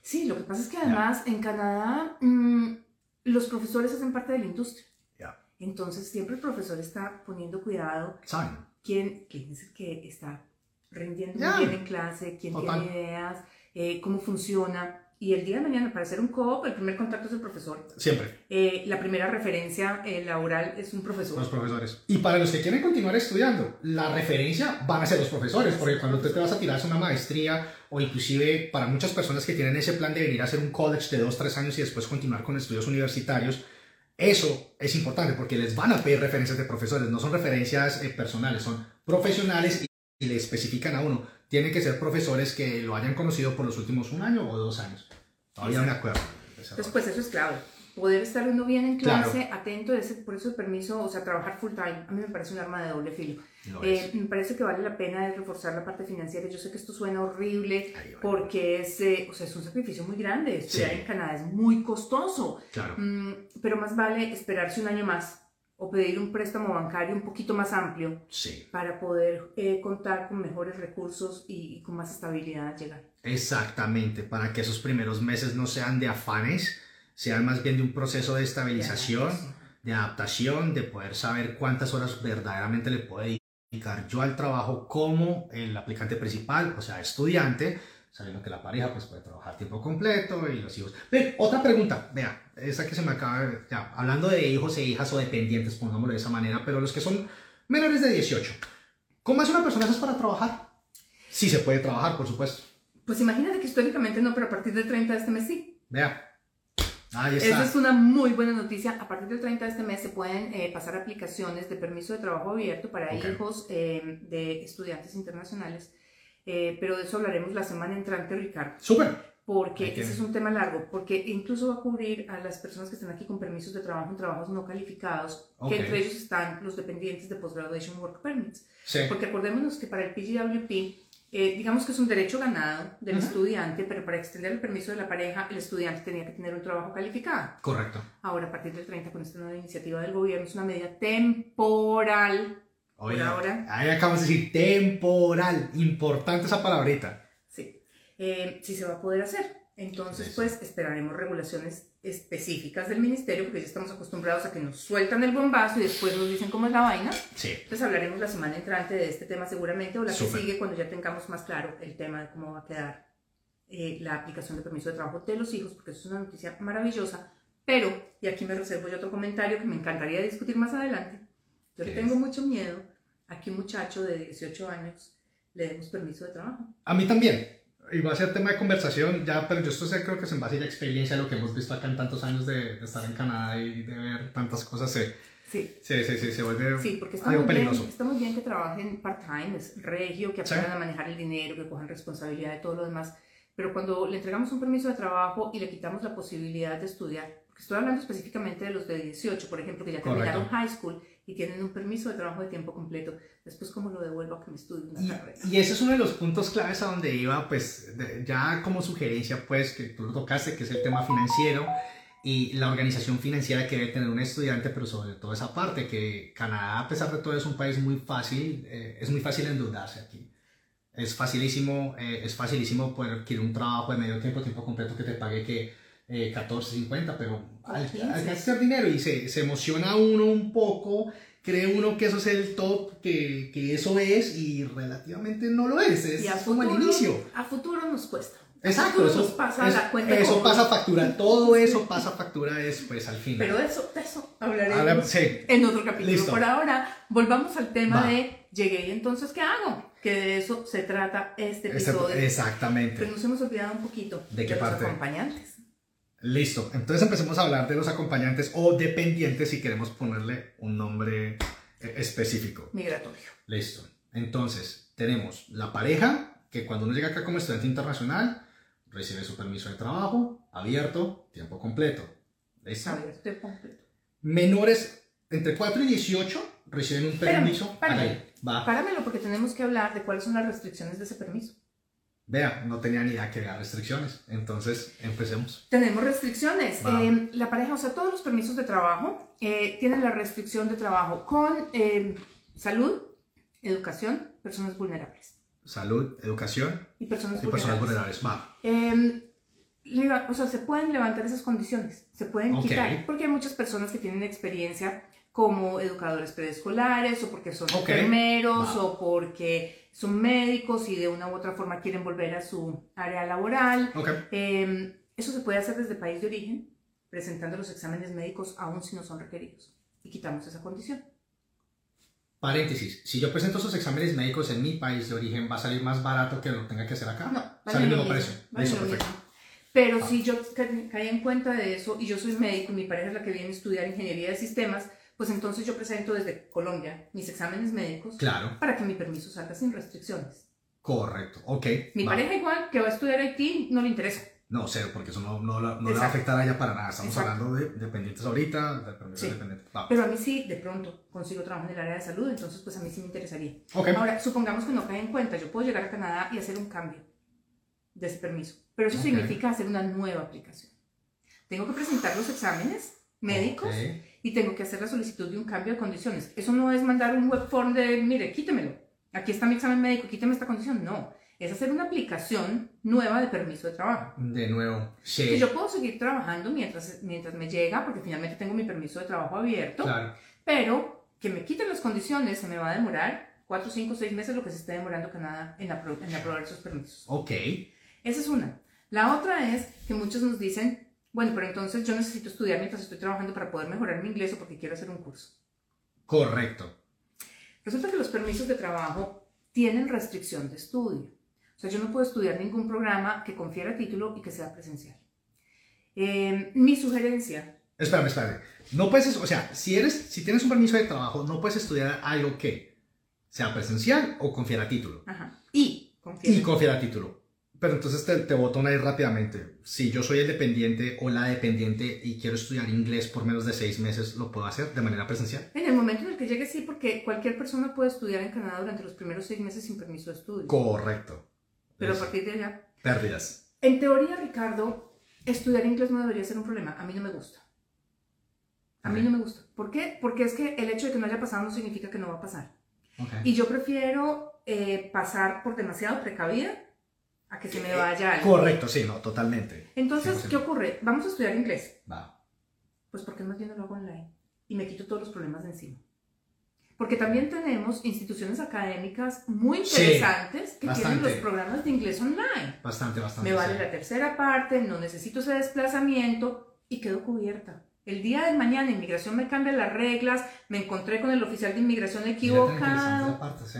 Sí, lo que pasa es que además en Canadá mm, los profesores hacen parte de la industria. Ya. Entonces siempre el profesor está poniendo cuidado ¿Saben? quién, quién es el que está rindiendo muy bien en clase, quién Total. tiene ideas, eh, cómo funciona. Y el día de mañana, para hacer un co-op, el primer contacto es el profesor. Siempre. Eh, la primera referencia eh, laboral es un profesor. Los profesores. Y para los que quieren continuar estudiando, la referencia van a ser los profesores, porque cuando tú te vas a tirar una maestría o inclusive para muchas personas que tienen ese plan de venir a hacer un college de dos, tres años y después continuar con estudios universitarios, eso es importante porque les van a pedir referencias de profesores, no son referencias eh, personales, son profesionales y le especifican a uno, tienen que ser profesores que lo hayan conocido por los últimos un año o dos años. Todavía me acuerdo. Entonces, pues eso es clave. Poder estar uno bien en Claro. clase, atento, ese, por eso el permiso, o sea, trabajar full time, a mí me parece un arma de doble filo. Lo Eh, me parece que vale la pena reforzar la parte financiera. Yo sé que esto suena horrible porque es, eh, o sea, es un sacrificio muy grande. Estudiar Sí. en Canadá es muy costoso, Claro. Mm, pero más vale esperarse un año más o pedir un préstamo bancario un poquito más amplio Sí. para poder eh, contar con mejores recursos y, y con más estabilidad al llegar. Exactamente, para que esos primeros meses no sean de afanes, sean más bien de un proceso de estabilización, de adaptación, de poder saber cuántas horas verdaderamente le puedo dedicar yo al trabajo como el aplicante principal, o sea, estudiante, sabiendo que la pareja pues puede trabajar tiempo completo y los hijos. Ve, otra pregunta, vea, esa que se me acaba, de- ya, hablando de hijos e hijas o dependientes, pongámoslo de esa manera, pero los que son menores de 18, ¿cómo hace una persona esas para trabajar? Sí se puede trabajar, por supuesto. Pues imagínate que históricamente no, pero a partir del 30 de este mes sí. Vea. Ahí está. Esa es una muy buena noticia. A partir del 30 de este mes se pueden eh, pasar aplicaciones de permiso de trabajo abierto para Ok. hijos eh, de estudiantes internacionales. Eh, pero de eso hablaremos la semana entrante, Ricardo. Súper. porque ese es un tema largo, porque incluso va a cubrir a las personas que están aquí con permisos de trabajo en trabajos no calificados, Ok. que entre ellos están los dependientes de Postgraduation Work Permits. Sí. Porque acordémonos que para el PGWP, eh, digamos que es un derecho ganado del Ujú. estudiante, pero para extender el permiso de la pareja, el estudiante tenía que tener un trabajo calificado. Correcto. Ahora, a partir del 30, con esta nueva iniciativa del gobierno, es una medida temporal. Oye, Por ahora. ahí acabamos de decir temporal. Importante esa palabrita. Sí, eh, sí se va a poder hacer. Entonces, pues esperaremos regulaciones específicas del ministerio, porque ya estamos acostumbrados a que nos sueltan el bombazo y después nos dicen cómo es la vaina. Sí. Entonces hablaremos la semana entrante de este tema seguramente, o la Súper. que sigue cuando ya tengamos más claro el tema de cómo va a quedar eh, la aplicación de permiso de trabajo de los hijos, porque eso es una noticia maravillosa. Pero, y aquí me reservo yo otro comentario que me encantaría discutir más adelante, yo le ¿Qué tengo es? mucho miedo a que un muchacho de 18 años le demos permiso de trabajo. A mí también. Y va a ser tema de conversación ya, pero yo esto sé, creo que es en base a la experiencia, lo que hemos visto acá en tantos años de, de estar en Canadá y de ver tantas cosas, se, Sí, se, se, se, se vuelve Sí, porque está algo muy, bien, peligroso. está muy bien que trabajen part-time, es regio, que Sí. aprendan a manejar el dinero, que cojan responsabilidad de todo lo demás. Pero cuando le entregamos un permiso de trabajo y le quitamos la posibilidad de estudiar, porque estoy hablando específicamente de los de 18, por ejemplo, que ya Correcto. terminaron high school y tienen un permiso de trabajo de tiempo completo, después cómo lo devuelvo a que me estudie una Y, carrera. y ese es uno de los puntos claves a donde iba, pues de- ya como sugerencia, pues que tú lo tocaste, que es el tema financiero y la organización financiera que debe tener un estudiante, pero sobre todo esa parte, que Canadá, a pesar de todo, es un país muy fácil, eh, es muy fácil endeudarse aquí. Es facilísimo, eh, es facilísimo poder adquirir un trabajo de medio tiempo, tiempo completo que te pague que eh, 14, 50, pero al, 15. al gastar dinero y se, se emociona uno un poco, cree uno que eso es el top, que, que eso es y relativamente no lo es, es y a como futuro, al inicio. a futuro nos cuesta. A Exacto, eso, nos pasa eso- la cuenta eso pasa factura, (laughs) todo eso pasa factura después al final. Pero de eso, de eso hablaremos. Ahora, sí, en otro capítulo. Listo. Por ahora, volvamos al tema Va. de llegué y entonces ¿qué hago? Que de eso se trata este Ese- episodio. exactamente. Pero nos hemos olvidado un poquito ¿De qué los parte? acompañantes. Listo, entonces empecemos a hablar de los acompañantes o dependientes si queremos ponerle un nombre eh, específico. Migratorio. Listo. Entonces, tenemos la pareja, que cuando uno llega acá como estudiante internacional, recibe su permiso de trabajo, abierto, tiempo completo. ¿Listo? Abierto completo. Menores entre 4 y 18 reciben un permiso. espérame. Hágale, va. Páramelo porque tenemos que hablar de cuáles son las restricciones de ese permiso. Vea, no tenía ni idea que había restricciones. Entonces, empecemos. Tenemos restricciones. Eh, la pareja, o sea, todos los permisos de trabajo eh, tienen la restricción de trabajo con eh, salud, educación, personas vulnerables. Salud, educación Y personas y personas vulnerables. vulnerables. Va. Eh, leva- o sea, se pueden levantar esas condiciones, se pueden quitar, porque hay muchas personas que tienen experiencia como educadores preescolares o porque son Ok. enfermeros Va. o porque son médicos y de una u otra forma quieren volver a su área laboral. Ok. Eh, eso se puede hacer desde país de origen, presentando los exámenes médicos aun si no son requeridos. Y quitamos esa condición. Paréntesis. Si yo presento esos exámenes médicos en mi país de origen, ¿va a salir más barato que lo tenga que hacer acá? No, Sale el lo mismo precio. vale lo perfecto. mismo. Pero Ah. si yo ca- caí en cuenta de eso y yo soy médico y mi pareja es la que viene a estudiar ingeniería de sistemas, pues entonces yo presento desde Colombia mis exámenes médicos Claro. para que mi permiso salga sin restricciones. Correcto. Ok. Mi pareja igual que va a estudiar Haití no le interesa. No, cero, porque eso no, no, no le va a afectar a ella para nada. Estamos Exacto. hablando de dependientes ahorita, de permisos Sí. dependientes. Pero a mí sí, de pronto, consigo trabajo en el área de salud, entonces pues a mí sí me interesaría. Ok. Ahora, supongamos que no cae en cuenta, yo puedo llegar a Canadá y hacer un cambio de ese permiso, pero eso significa hacer una nueva aplicación. Tengo que presentar los exámenes médicos Ok. Y tengo que hacer la solicitud de un cambio de condiciones. Eso no es mandar un web form de, mire, quítemelo, aquí está mi examen médico, quíteme esta condición. No, es hacer una aplicación nueva de permiso de trabajo. De nuevo. Sí. Que yo puedo seguir trabajando mientras, mientras me llega, porque finalmente tengo mi permiso de trabajo abierto, Claro. pero que me quiten las condiciones se me va a demorar 4, 5, 6 meses lo que se esté demorando Canadá en, apro- en aprobar esos permisos. Ok. Esa es una. La otra es que muchos nos dicen, bueno, pero entonces yo necesito estudiar mientras estoy trabajando para poder mejorar mi inglés o porque quiero hacer un curso. Correcto. Resulta que los permisos de trabajo tienen restricción de estudio. O sea, yo no puedo estudiar ningún programa que confiera título y que sea presencial. Eh, mi sugerencia, Espérame, espérame. No puedes, o sea, si eres, si tienes un permiso de trabajo, no puedes estudiar algo que sea presencial o confiera título. ajá, y confiera Y confiera título. Pero entonces te, te boto una ahí rápidamente. Si yo soy el dependiente o la dependiente y quiero estudiar inglés por menos de seis meses, ¿lo puedo hacer de manera presencial? En el momento en el que llegue, sí, porque cualquier persona puede estudiar en Canadá durante los primeros seis meses sin permiso de estudio. Correcto. Pero a partir de allá. Pérdidas. En teoría, Ricardo, estudiar inglés no debería ser un problema. A mí no me gusta. A mí Ok. no me gusta. ¿Por qué? Porque es que el hecho de que no haya pasado no significa que no va a pasar. Ok. Y yo prefiero eh, pasar por demasiado precavida a que se me vaya algo. Correcto, sí, no, totalmente. Entonces, 100%. ¿qué ocurre? Vamos a estudiar inglés. Va. Pues porque más bien lo hago online y me quito todos los problemas de encima. Porque también tenemos instituciones académicas muy Sí, interesantes que tienen bastante. los programas de inglés online. Bastante, bastante. Me vale sí. la tercera parte, no necesito ese desplazamiento y quedo cubierta. El día de mañana inmigración me cambia las reglas, me encontré con el oficial de inmigración equivocado parte, sí.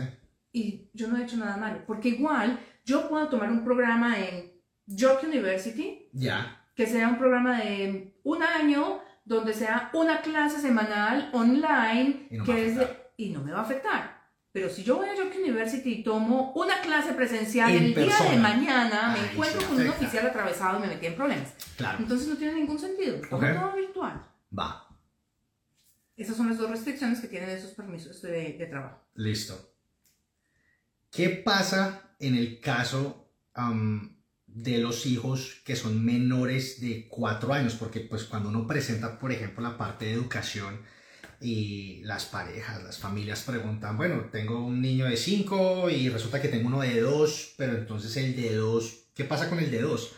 y yo no he hecho nada malo. Porque igual yo puedo tomar un programa en York University Ya. que sea un programa de un año donde sea una clase semanal online Y no me que va a es de- afectar. y no me va a afectar. Pero si yo voy a York University y tomo una clase presencial En el día de persona. mañana, me Ahí encuentro con un afecta. oficial atravesado y me metí en problemas. Claro. Entonces no tiene ningún sentido. Tomo Ok. todo virtual. Va. Esas son las dos restricciones que tienen esos permisos de, de trabajo. Listo. ¿Qué pasa en el caso de los hijos que son menores de cuatro años? Porque pues cuando uno presenta, por ejemplo, la parte de educación y las parejas, las familias preguntan, bueno, tengo un niño de cinco y resulta que tengo uno de dos, pero entonces el de dos, ¿qué pasa con el de dos?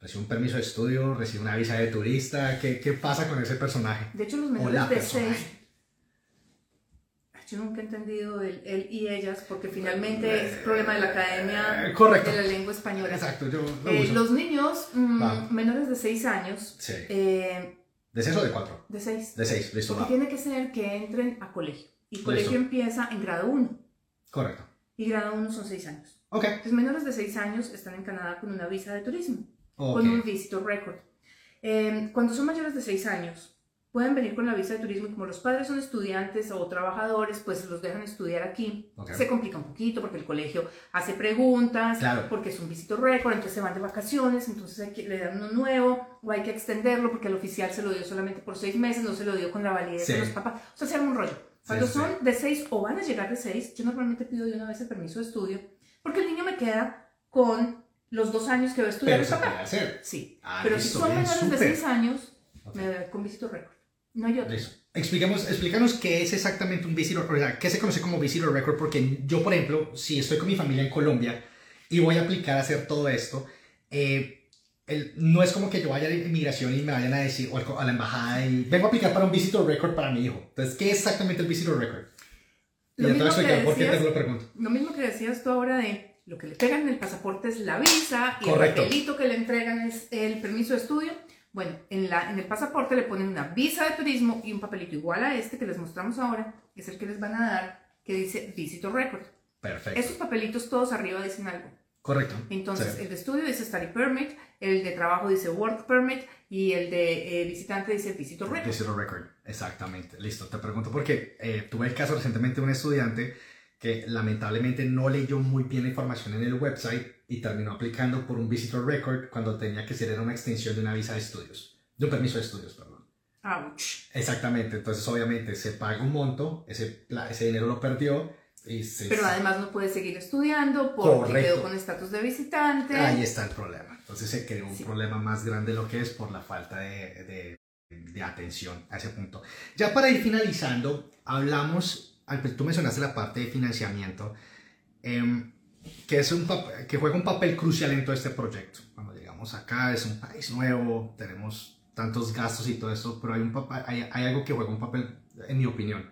¿Recibe un permiso de estudio? ¿Recibe una visa de turista? ¿Qué, qué pasa con ese personaje? De hecho, los menores de persona. 6... Yo nunca he entendido el él y ellas porque finalmente es problema de la academia Eh, correcto. de la lengua española. Exacto, yo lo Eh, uso. los niños mm, Va. menores de 6 años, Sí. eh, ¿De seis o de cuatro? de 6, De seis, listo, porque va. tiene que ser que entren a colegio. Y Listo. colegio empieza en grado 1. Correcto. Y grado 1 son 6 años. Ok. Entonces, menores de 6 años están en Canadá con una visa de turismo, Ok. con un visitor record. Eh, cuando son mayores de 6 años, pueden venir con la visa de turismo y como los padres son estudiantes o trabajadores, pues los dejan estudiar aquí. Se complica un poquito porque el colegio hace preguntas, Claro. porque es un visitor récord, entonces se van de vacaciones, entonces hay que, le dan uno nuevo o hay que extenderlo porque el oficial se lo dio solamente por seis meses, no se lo dio con la validez Sí. de los papás. O sea, se arma un rollo. Cuando sí, son de seis o van a llegar de seis, yo normalmente pido de una vez el permiso de estudio porque el niño me queda con los dos años que va a estudiar Pero el papá. hacer. Sí, Ah, pero si son menores de. 6 años, Ok. me da con visitor récord. No. Listo. Expliquemos, explícanos qué es exactamente un visitor, o sea, qué se conoce como visitor record, porque yo, por ejemplo, si estoy con mi familia en Colombia y voy a aplicar a hacer todo esto, eh, el- no es como que yo vaya a inmigración y me vayan a decir, o a la embajada y vengo a aplicar para un visitor record para mi hijo. Entonces, ¿qué es exactamente el visitor record? Y Lo te mismo que explicar por qué te decías- lo pregunto. Lo mismo que decías tú ahora de lo que le pegan en el pasaporte es la visa y Correcto. el papelito que le entregan es el permiso de estudio. Bueno, en, la, en el pasaporte le ponen una visa de turismo y un papelito igual a este que les mostramos ahora, que es el que les van a dar, que dice Visitor Record. Perfecto. Esos papelitos todos arriba dicen algo. Correcto. Entonces, Sí. el de estudio dice Study Permit, el de trabajo dice Work Permit y el de eh, visitante dice Visitor Record. Visitor record, exactamente. Listo, te pregunto porque eh, tuve el caso recientemente de un estudiante que lamentablemente no leyó muy bien la información en el website y terminó aplicando por un visitor record cuando tenía que ser una extensión de una visa de estudios, de un permiso de estudios, perdón. Ouch. Exactamente, entonces obviamente se paga un monto, ese, ese dinero lo perdió y se... Pero además no puede seguir estudiando porque Correcto. quedó con estatus de visitante. Ahí está el problema. Entonces se creó un Sí. problema más grande de lo que es por la falta de, de- de atención a ese punto. Ya para ir finalizando, hablamos, tú mencionaste la parte de financiamiento, em, que, es un que juega un papel crucial en todo este proyecto. Cuando llegamos acá, es un país nuevo, tenemos tantos gastos y todo eso, pero hay, un hay, hay algo que juega un papel, en mi opinión,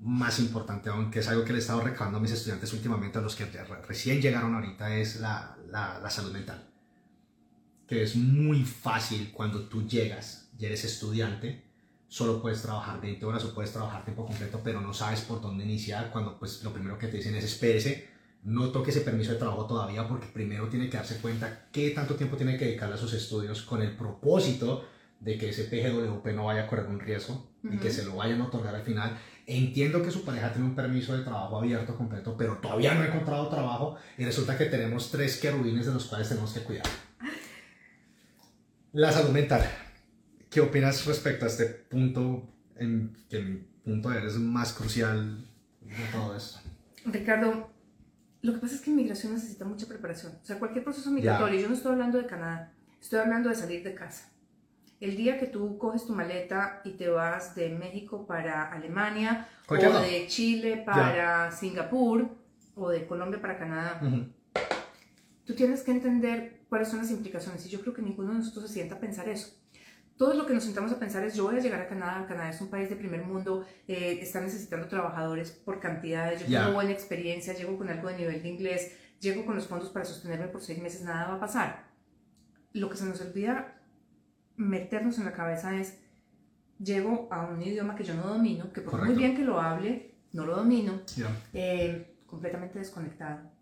más importante aún, que es algo que le he estado recabando a mis estudiantes últimamente, a los que re- recién llegaron ahorita, es la, la, la salud mental. Que es muy fácil cuando tú llegas y eres estudiante, solo puedes trabajar 20 horas o puedes trabajar tiempo completo, pero no sabes por dónde iniciar, cuando pues lo primero que te dicen es espérese, no toque ese permiso de trabajo todavía porque primero tiene que darse cuenta qué tanto tiempo tiene que dedicarle a sus estudios con el propósito de que ese PGWP no vaya a correr un riesgo y que se lo vayan a otorgar al final entiendo que su pareja tiene un permiso de trabajo abierto completo, pero todavía no ha encontrado trabajo y resulta que tenemos tres querubines de los cuales tenemos que cuidar. La salud mental. ¿Qué opinas respecto a este punto en que mi punto de ver es más crucial de todo esto? Ricardo, lo que pasa es que inmigración necesita mucha preparación. O sea, cualquier proceso migratorio, yo no estoy hablando de Canadá, estoy hablando de salir de casa. El día que tú coges tu maleta y te vas de México para Alemania, o de Chile para Singapur, o de Colombia para Canadá, tú tienes que entender cuáles son las implicaciones. Y yo creo que ninguno de nosotros se sienta a pensar eso. Todo lo que nos sentamos a pensar es, yo voy a llegar a Canadá, Canadá es un país de primer mundo, eh, está necesitando trabajadores por cantidades, yo tengo buena experiencia, llego con algo de nivel de inglés, llego con los fondos para sostenerme por seis meses, nada va a pasar. Lo que se nos olvida meternos en la cabeza es, llego a un idioma que yo no domino, que por muy bien que lo hable, no lo domino, eh, completamente desconectado.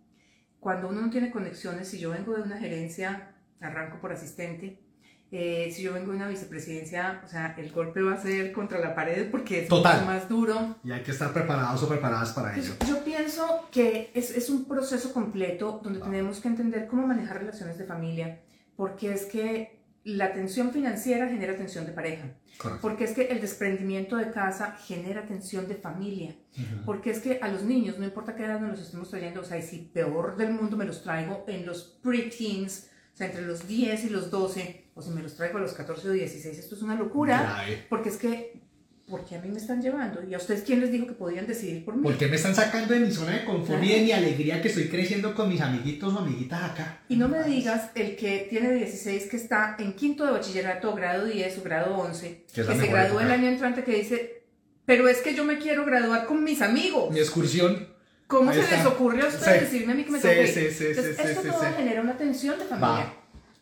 Cuando uno no tiene conexiones, si yo vengo de una gerencia, arranco por asistente, eh, si yo vengo de una vicepresidencia, o sea, el golpe va a ser contra la pared porque es Total. más duro. Y hay que estar preparados o preparadas para pues, ello. Yo pienso que es, es, un proceso completo donde tenemos que entender cómo manejar relaciones de familia, porque es que la tensión financiera genera tensión de pareja. Correcto. Porque es que el desprendimiento de casa genera tensión de familia. Porque es que a los niños, no importa qué edad nos los estemos trayendo, o sea, y si peor del mundo me los traigo en los pre-teens, o sea, entre los 10 y los 12, o si me los traigo a los 14 o 16, esto es una locura. Porque es que, ¿por qué a mí me están llevando? ¿Y a ustedes quién les dijo que podían decidir por mí? ¿Por qué me están sacando de mi zona de confort y de mi alegría que estoy creciendo con mis amiguitos o amiguitas acá? Y no me digas el que tiene 16, que está en quinto de bachillerato, grado 10 o grado 11, que, se graduó el año entrante, que dice, pero es que yo me quiero graduar con mis amigos. Mi excursión. ¿Cómo se les ocurrió a ustedes decirme a mí que me tengo sí, sí, sí, Entonces, esto todo genera una tensión de familia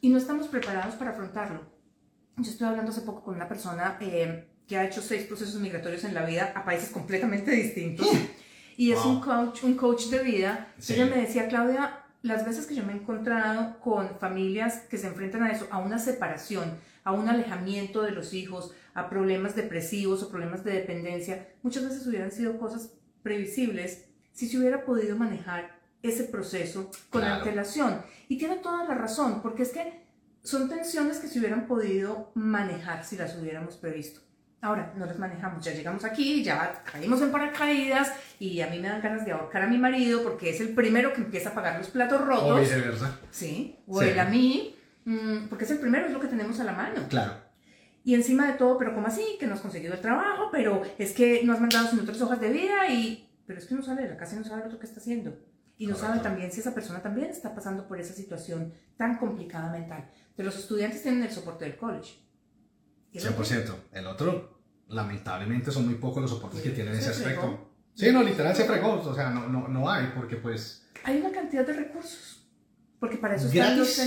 y no estamos preparados para afrontarlo. Yo estoy hablando hace poco con una persona eh, que ha hecho seis procesos migratorios en la vida a países completamente distintos y es un coach, un coach de vida. Ella me decía, Claudia, las veces que yo me he encontrado con familias que se enfrentan a eso, a una separación, a un alejamiento de los hijos, a problemas depresivos o problemas de dependencia, muchas veces hubieran sido cosas previsibles si se hubiera podido manejar ese proceso con antelación. Y tiene toda la razón, porque es que son tensiones que se hubieran podido manejar si las hubiéramos previsto. Ahora, no las manejamos, ya llegamos aquí, ya caímos en paracaídas y a mí me dan ganas de ahorcar a mi marido porque es el primero que empieza a pagar los platos rotos. O viceversa. Sí, o él a mí, mm, porque es el primero, es lo que tenemos a la mano. Claro. Y encima de todo, pero ¿cómo así? Que no has conseguido el trabajo, pero es que no has mandado sus otras hojas de vida y pero es que no sale de la casa y no sabe lo que está haciendo. Y no sabe también si esa persona también está pasando por esa situación tan complicada mental. De los estudiantes tienen el soporte del college. 100%. El otro, lamentablemente, son muy pocos los soportes que tienen ese aspecto. Sí, no, literal se fregó. O sea, no, no, no hay, porque pues... Hay una cantidad de recursos. Porque para eso están los,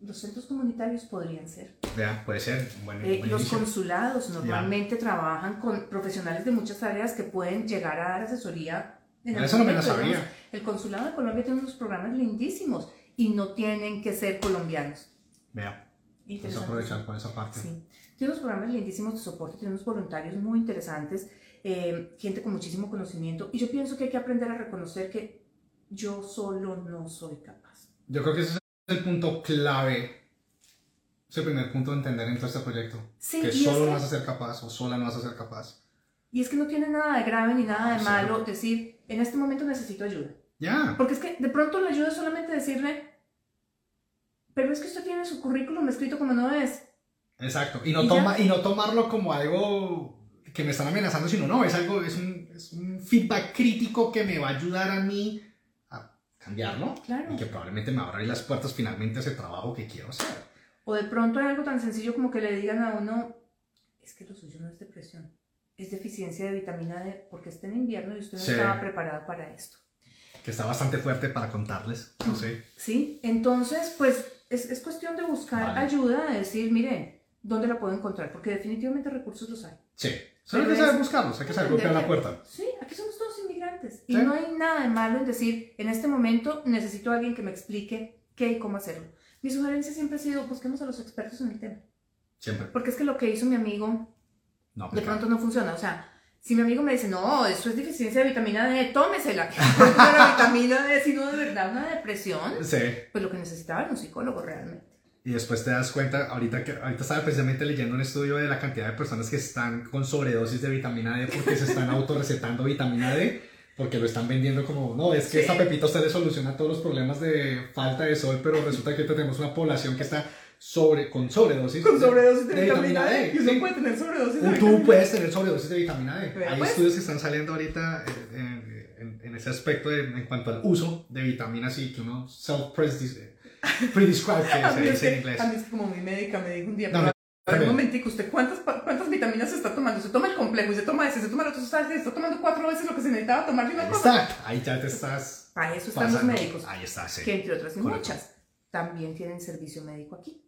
los, centros comunitarios podrían ser. Ya, puede ser. Bueno, eh, los consulados normalmente trabajan con profesionales de muchas áreas que pueden llegar a dar asesoría eso no me lo sabía. El consulado de Colombia tiene unos programas lindísimos y no tienen que ser colombianos. Vea. A aprovechar por esa parte. Sí. Tiene unos programas lindísimos de soporte, tiene unos voluntarios muy interesantes, eh, gente con muchísimo conocimiento. Y yo pienso que hay que aprender a reconocer que yo solo no soy capaz. Yo creo que ese es el punto clave es el primer punto de entender en todo este proyecto. Sí, que solo no vas a ser capaz o sola no vas a ser capaz. Y es que no tiene nada de grave ni nada de malo decir, en este momento necesito ayuda. Ya. Porque es que de pronto la ayuda es solamente decirle, pero es que usted tiene su currículum escrito como no es. Exacto. Y no, toma, y no tomarlo como algo que me están amenazando, sino no, es algo, es un, es un feedback crítico que me va a ayudar a mí a cambiarlo. Claro. Y que probablemente me abra las puertas finalmente a ese trabajo que quiero hacer. O de pronto hay algo tan sencillo como que le digan a uno, es que lo suyo no es depresión es deficiencia de vitamina D porque está en invierno y usted no estaba preparado para esto. Que está bastante fuerte para contarles, no sé. Sí, entonces pues es, es cuestión de buscar ayuda, de decir, miren, ¿dónde la puedo encontrar? Porque definitivamente recursos los hay. Sí, solo hay que saber buscarlos, hay que saber golpear la puerta. Sí, aquí somos todos inmigrantes y no hay nada de malo en decir, en este momento necesito a alguien que me explique qué y cómo hacerlo. Mi sugerencia siempre ha sido, busquemos a los expertos en el tema. Siempre. Porque es que lo que hizo mi amigo de pronto no funciona. O sea, Si mi amigo me dice, no, eso es deficiencia de vitamina D, tómesela. No es la vitamina D, sino de verdad una depresión. Sí. Pues lo que necesitaba era un psicólogo realmente. Y después te das cuenta, ahorita que ahorita estaba precisamente leyendo un estudio de la cantidad de personas que están con sobredosis de vitamina D porque se están autorrecetando (laughs) vitamina D, porque lo están vendiendo como, no, es que Sí. esta pepita usted le soluciona todos los problemas de falta de sol, pero resulta que tenemos una población que está sobre, con sobredosis Con sobredosis de, vitamina, D. Y uno sí. puede tener sobredosis de vitamina tú puedes tener sobredosis de vitamina D. Hay pues. estudios que están saliendo ahorita en, en- en- en ese aspecto de- en cuanto al uso de vitaminas y que uno self-prescribe, que (laughs) A se dice en que, inglés. a mí es que como mi médica me dijo un día, No, pero a ver, un momentico, ¿usted cuántas, cuántas vitaminas se está tomando? Se toma el complejo y se toma ese, se toma el otro. Se está tomando cuatro veces lo que se necesitaba tomar de una Ahí cosa. está, ahí ya te estás Para eso están los pasando. médicos, Ahí está, sí. que entre otras Correcto. muchas, también tienen servicio médico aquí.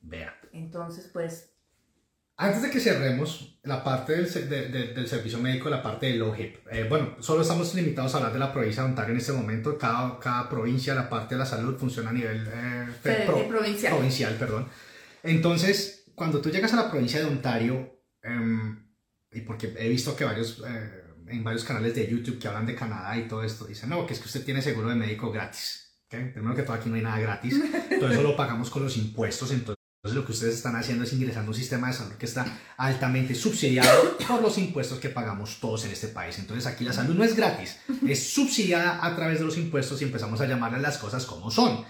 Vea. Entonces, pues, Antes de que cerremos la parte del, de- de- del servicio médico, la parte del OHIP, eh, bueno, solo estamos limitados a hablar de la provincia de Ontario en este momento. Cada, cada provincia, la parte de la salud funciona a nivel eh, fe- pro- eh, provincial. provincial, perdón. Entonces, cuando tú llegas a la provincia de Ontario, em, y porque he visto que varios, eh, en varios canales de YouTube que hablan de Canadá y todo esto, dicen, no, que es que usted tiene seguro de médico gratis. ¿ok? Primero que todo, aquí no hay nada gratis. (laughs) Todo eso lo pagamos con los impuestos. Entonces, lo que ustedes están haciendo es ingresando a un sistema de salud que está altamente subsidiado (coughs) por los impuestos que pagamos todos en este país. Entonces, aquí la salud no es gratis, (laughs) es subsidiada a través de los impuestos y empezamos a llamarle las cosas como son.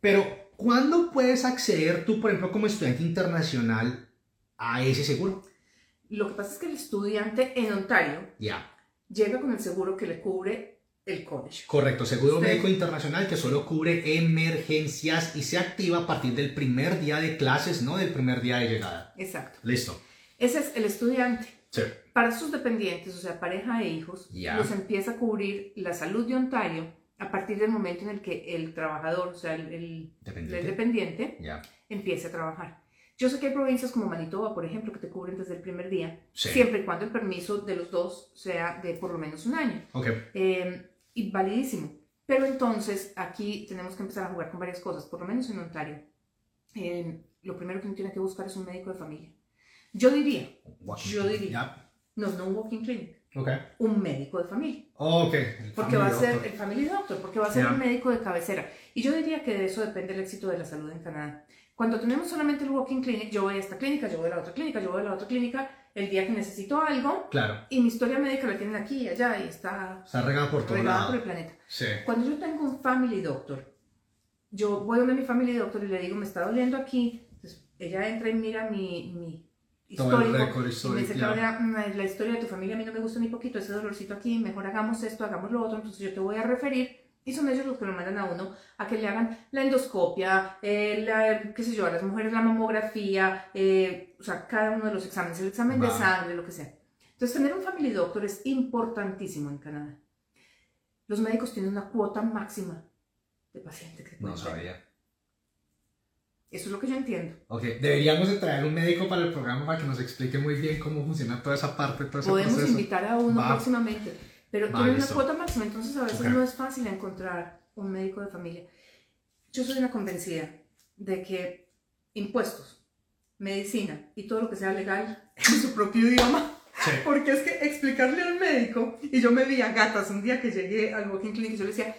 Pero, ¿cuándo puedes acceder tú, por ejemplo, como estudiante internacional a ese seguro? Lo que pasa es que el estudiante en Ontario llega con el seguro que le cubre el college. correcto. Seguro Sí. médico internacional que solo cubre emergencias y se activa a partir del primer día de clases, no del primer día de llegada. Exacto. Listo. Ese es el estudiante. Sí. Para sus dependientes, o sea, pareja e hijos, Ya. los empieza a cubrir la salud de Ontario a partir del momento en el que el trabajador, o sea, el, el- el Dependiente. dependiente, Ya. empiece a trabajar. Yo sé que hay provincias como Manitoba, por ejemplo, que te cubren desde el primer día, Sí. siempre y cuando el permiso de los dos sea de por lo menos un año. Ok. Eh, y validísimo. Pero entonces aquí tenemos que empezar a jugar con varias cosas, por lo menos en Ontario. Eh, lo primero que uno tiene que buscar es un médico de familia. Yo diría, Yo diría. No, no un walking clinic, Ok. un médico de familia. Ok. el Porque va a ser doctor. el family doctor, porque va a ser Ya. un médico de cabecera. Y yo diría que de eso depende el éxito de la salud en Canadá. Cuando tenemos solamente el walking clinic, yo voy a esta clínica, yo voy a la otra clínica, yo voy a la otra clínica, el día que necesito algo, Claro. y mi historia médica la tienen aquí y allá, y está Está regado por todo regada lado. por el planeta. Sí. Cuando yo tengo un family doctor, yo voy donde mi family doctor y le digo, me está doliendo aquí. Entonces, ella entra y mira mi, mi Todo el histórico. récord y me histórico. dice. Claudia, mm, la historia de tu familia a mí no me gusta ni poquito, ese dolorcito aquí, mejor hagamos esto, hagamos lo otro, entonces yo te voy a referir. Y son ellos los que lo mandan a uno a que le hagan la endoscopia, eh, la, qué sé yo, a las mujeres la mamografía, eh, o sea, cada uno de los exámenes, el examen de Va. sangre, lo que sea. Entonces, tener un family doctor es importantísimo en Canadá. Los médicos tienen una cuota máxima de pacientes que No tener. sabía. Eso es lo que yo entiendo. Ok, deberíamos de traer un médico para el programa para que nos explique muy bien cómo funciona toda esa parte, todo ese Podemos proceso. invitar a uno Va. próximamente, pero Va, tienen una cuota máxima, entonces a veces no es fácil encontrar un médico de familia. Yo soy una convencida de que impuestos, medicina y todo lo que sea legal (laughs) en su propio idioma Sí. Porque es que explicarle al médico, y yo me vi a gatas un día que llegué al walking clinic y yo le decía,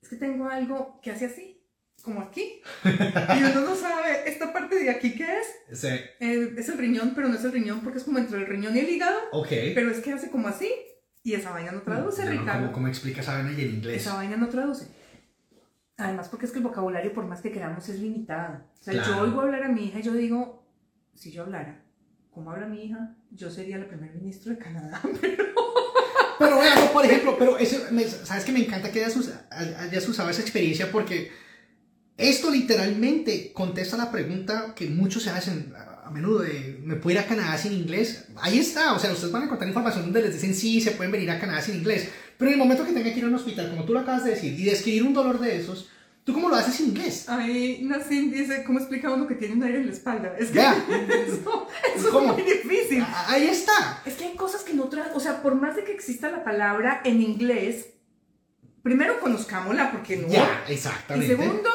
es que tengo algo que hace así, como aquí. Y uno no sabe, esta parte de aquí, ¿qué es? Sí. Eh, es el riñón, pero no es el riñón porque es como entre el riñón y el hígado, Ok. pero es que hace como así. Y esa vaina no traduce, Yo no, Ricardo. ¿Cómo, cómo explica esa vaina y en inglés? Esa vaina no traduce. Además, porque es que el vocabulario, por más que queramos, es limitado. O sea, yo Claro. oigo hablar a mi hija y yo digo, si yo hablara, como habla mi hija, yo sería la primer ministro de Canadá. (laughs) Pero bueno, no, por ejemplo, pero eso, me- sabes que me encanta que hayas, hayas usado esa experiencia porque esto literalmente contesta la pregunta que muchos se hacen menudo de, ¿me puedo ir a Canadá sin inglés? Ahí está, o sea, ustedes van a encontrar información donde les dicen, sí, se pueden venir a Canadá sin inglés, pero en el momento que tenga que ir a un hospital, como tú lo acabas de decir, y describir un dolor de esos, ¿tú cómo lo haces sin inglés? Ahí Nassim dice, ¿cómo explica uno que tiene un aire en la espalda? Es que (laughs) eso, eso ¿Cómo? es muy difícil. Ah, Ahí está. Es que hay cosas que no traen, o sea, por más de que exista la palabra en inglés, primero conozcámosla porque no. Ya, Y exactamente. segundo,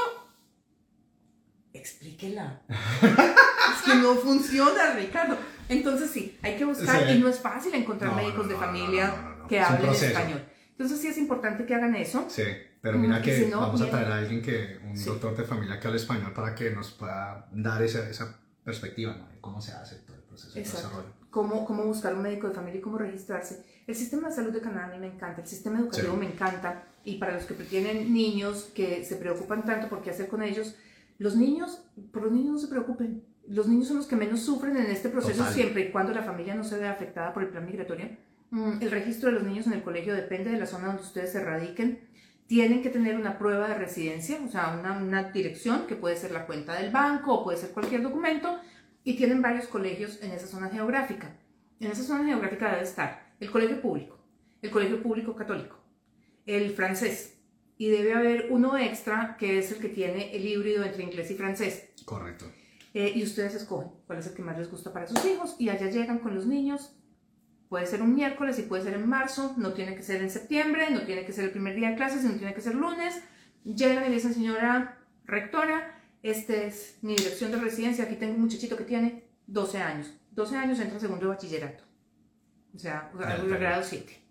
explíquela. es que no funciona, Ricardo. Entonces sí, hay que buscar, y no es fácil encontrar médicos de familia que hablen español. Entonces sí es importante que hagan eso. Sí, pero mira que vamos a traer a alguien que, un doctor de familia que hable español para que nos pueda dar esa, esa perspectiva de cómo se hace todo el proceso de desarrollo. Cómo, cómo buscar un médico de familia y cómo registrarse. El sistema de salud de Canadá a mí me encanta, el sistema educativo me encanta y para los que tienen niños que se preocupan tanto por qué hacer con ellos, los niños, por los niños no se preocupen. Los niños son los que menos sufren en este proceso siempre y cuando la familia no se vea afectada por el plan migratorio Mm, el registro de los niños en el colegio depende de la zona donde ustedes se radiquen. Tienen que tener una prueba de residencia, o sea, una, una dirección que puede ser la cuenta del banco o puede ser cualquier documento. Y tienen varios colegios en esa zona geográfica. En esa zona geográfica debe estar el colegio público, el colegio público católico, el francés, y debe haber uno extra que es el que tiene el híbrido entre inglés y francés. Correcto. Eh, y ustedes escogen cuál es el que más les gusta para sus hijos y allá llegan con los niños Puede ser un miércoles y puede ser en marzo, no tiene que ser en septiembre, no tiene que ser el primer día de clases, no tiene que ser lunes. Llegan y dicen, señora rectora, esta es mi dirección de residencia, aquí tengo un muchachito que tiene 12 años. 12 años entra segundo de bachillerato, o sea, al grado 7.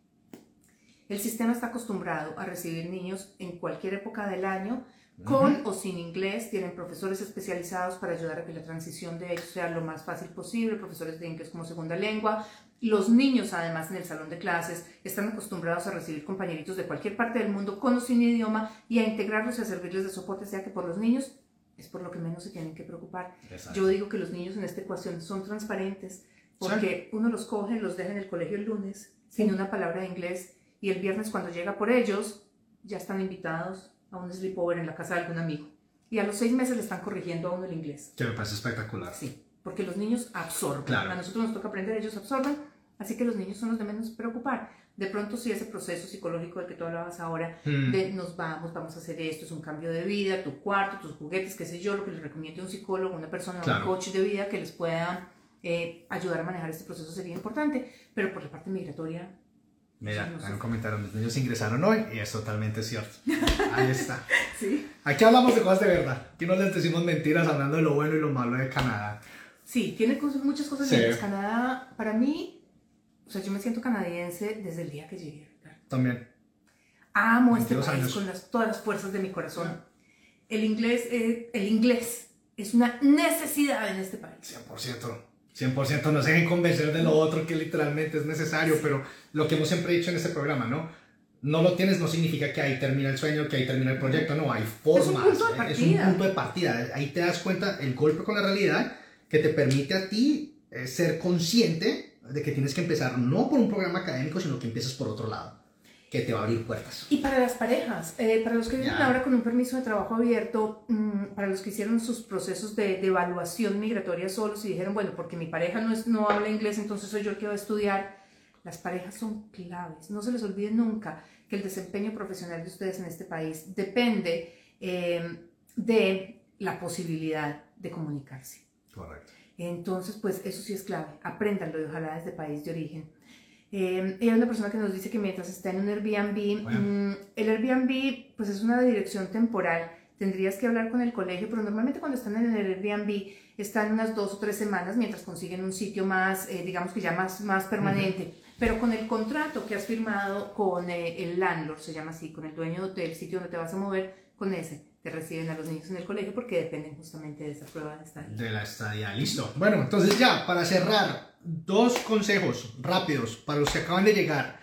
El sistema está acostumbrado a recibir niños en cualquier época del año, con o sin inglés, tienen profesores especializados para ayudar a que la transición de ellos sea lo más fácil posible, profesores de inglés como segunda lengua, los niños, además, en el salón de clases están acostumbrados a recibir compañeritos de cualquier parte del mundo con o sin idioma y a integrarlos y a servirles de soporte, sea que por los niños es por lo que menos se tienen que preocupar. Yo digo que los niños en esta ecuación son transparentes porque uno los coge, los deja en el colegio el lunes sin una palabra de inglés y el viernes cuando llega por ellos ya están invitados a un sleepover en la casa de algún amigo. Y a los seis meses le están corrigiendo a uno el inglés. Que me parece espectacular. Sí porque los niños absorben. A nosotros nos toca aprender, ellos absorben, así que los niños son los de menos preocupar. De pronto sí ese proceso psicológico del que tú hablabas ahora, hmm. de nos vamos, vamos a hacer esto, es un cambio de vida, tu cuarto, tus juguetes, qué sé yo, lo que les recomiende un psicólogo, una persona, un coach de vida que les pueda eh, ayudar a manejar este proceso sería importante, pero por la parte migratoria Mira, hay un comentario, los niños ingresaron hoy y es totalmente cierto. (laughs) Ahí está. sí. Aquí hablamos de cosas de verdad. Aquí no les decimos mentiras hablando de lo bueno y lo malo de Canadá. Sí, tiene muchas cosas sí. Canadá, para mí, o sea, yo me siento canadiense desde el día que llegué. También. Amo este país con todas las fuerzas de mi corazón. El inglés, eh, el inglés es una necesidad en este país. 100%. 100%, no se dejen convencer de lo otro que literalmente es necesario, pero lo que hemos siempre dicho en este programa, ¿no? No lo tienes no significa que ahí termina el sueño, que ahí termina el proyecto, no, hay formas. Es un punto de partida. Es un punto de partida. Ahí te das cuenta el golpe con la realidad que te permite a ti eh, ser consciente de que tienes que empezar no por un programa académico, sino que empiezas por otro lado, que te va a abrir puertas. Y para las parejas, eh, para los que vienen ahora con un permiso de trabajo abierto, mm, para los que hicieron sus procesos de, de, evaluación migratoria solos y dijeron, bueno, porque mi pareja no, es, no habla inglés, entonces soy yo el que va a estudiar, las parejas son claves. No se les olvide nunca que el desempeño profesional de ustedes en este país depende eh, de la posibilidad de comunicarse. Correcto. Entonces, pues eso sí es clave, apréndanlo y ojalá desde país de origen. Eh, hay una persona que nos dice que mientras está en un Airbnb, mm, el Airbnb pues es una dirección temporal, tendrías que hablar con el colegio, pero normalmente cuando están en el Airbnb están unas dos o tres semanas mientras consiguen un sitio más, eh, digamos que ya más, más permanente. Pero con el contrato que has firmado con eh, el landlord, se llama así, con el dueño del sitio donde te vas a mover, con ese, reciben a los niños en el colegio porque dependen justamente de esa prueba de estadía. De la estadía, listo. Bueno, entonces ya, para cerrar, dos consejos rápidos para los que acaban de llegar.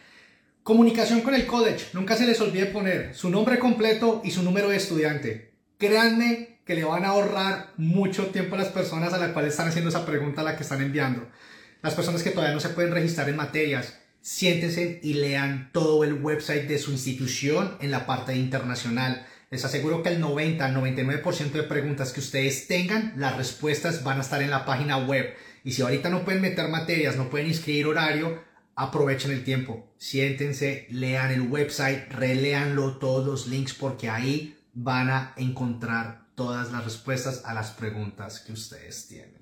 Comunicación con el college. Nunca se les olvide poner su nombre completo y su número de estudiante. Créanme que le van a ahorrar mucho tiempo a las personas a las cuales están haciendo esa pregunta a la que están enviando. Las personas que todavía no se pueden registrar en materias, siéntense y lean todo el website de su institución en la parte internacional les aseguro que el 90 99% de preguntas que ustedes tengan, las respuestas van a estar en la página web. Y si ahorita no pueden meter materias, no pueden inscribir horario, aprovechen el tiempo. Siéntense, lean el website, releanlo todos los links porque ahí van a encontrar todas las respuestas a las preguntas que ustedes tienen.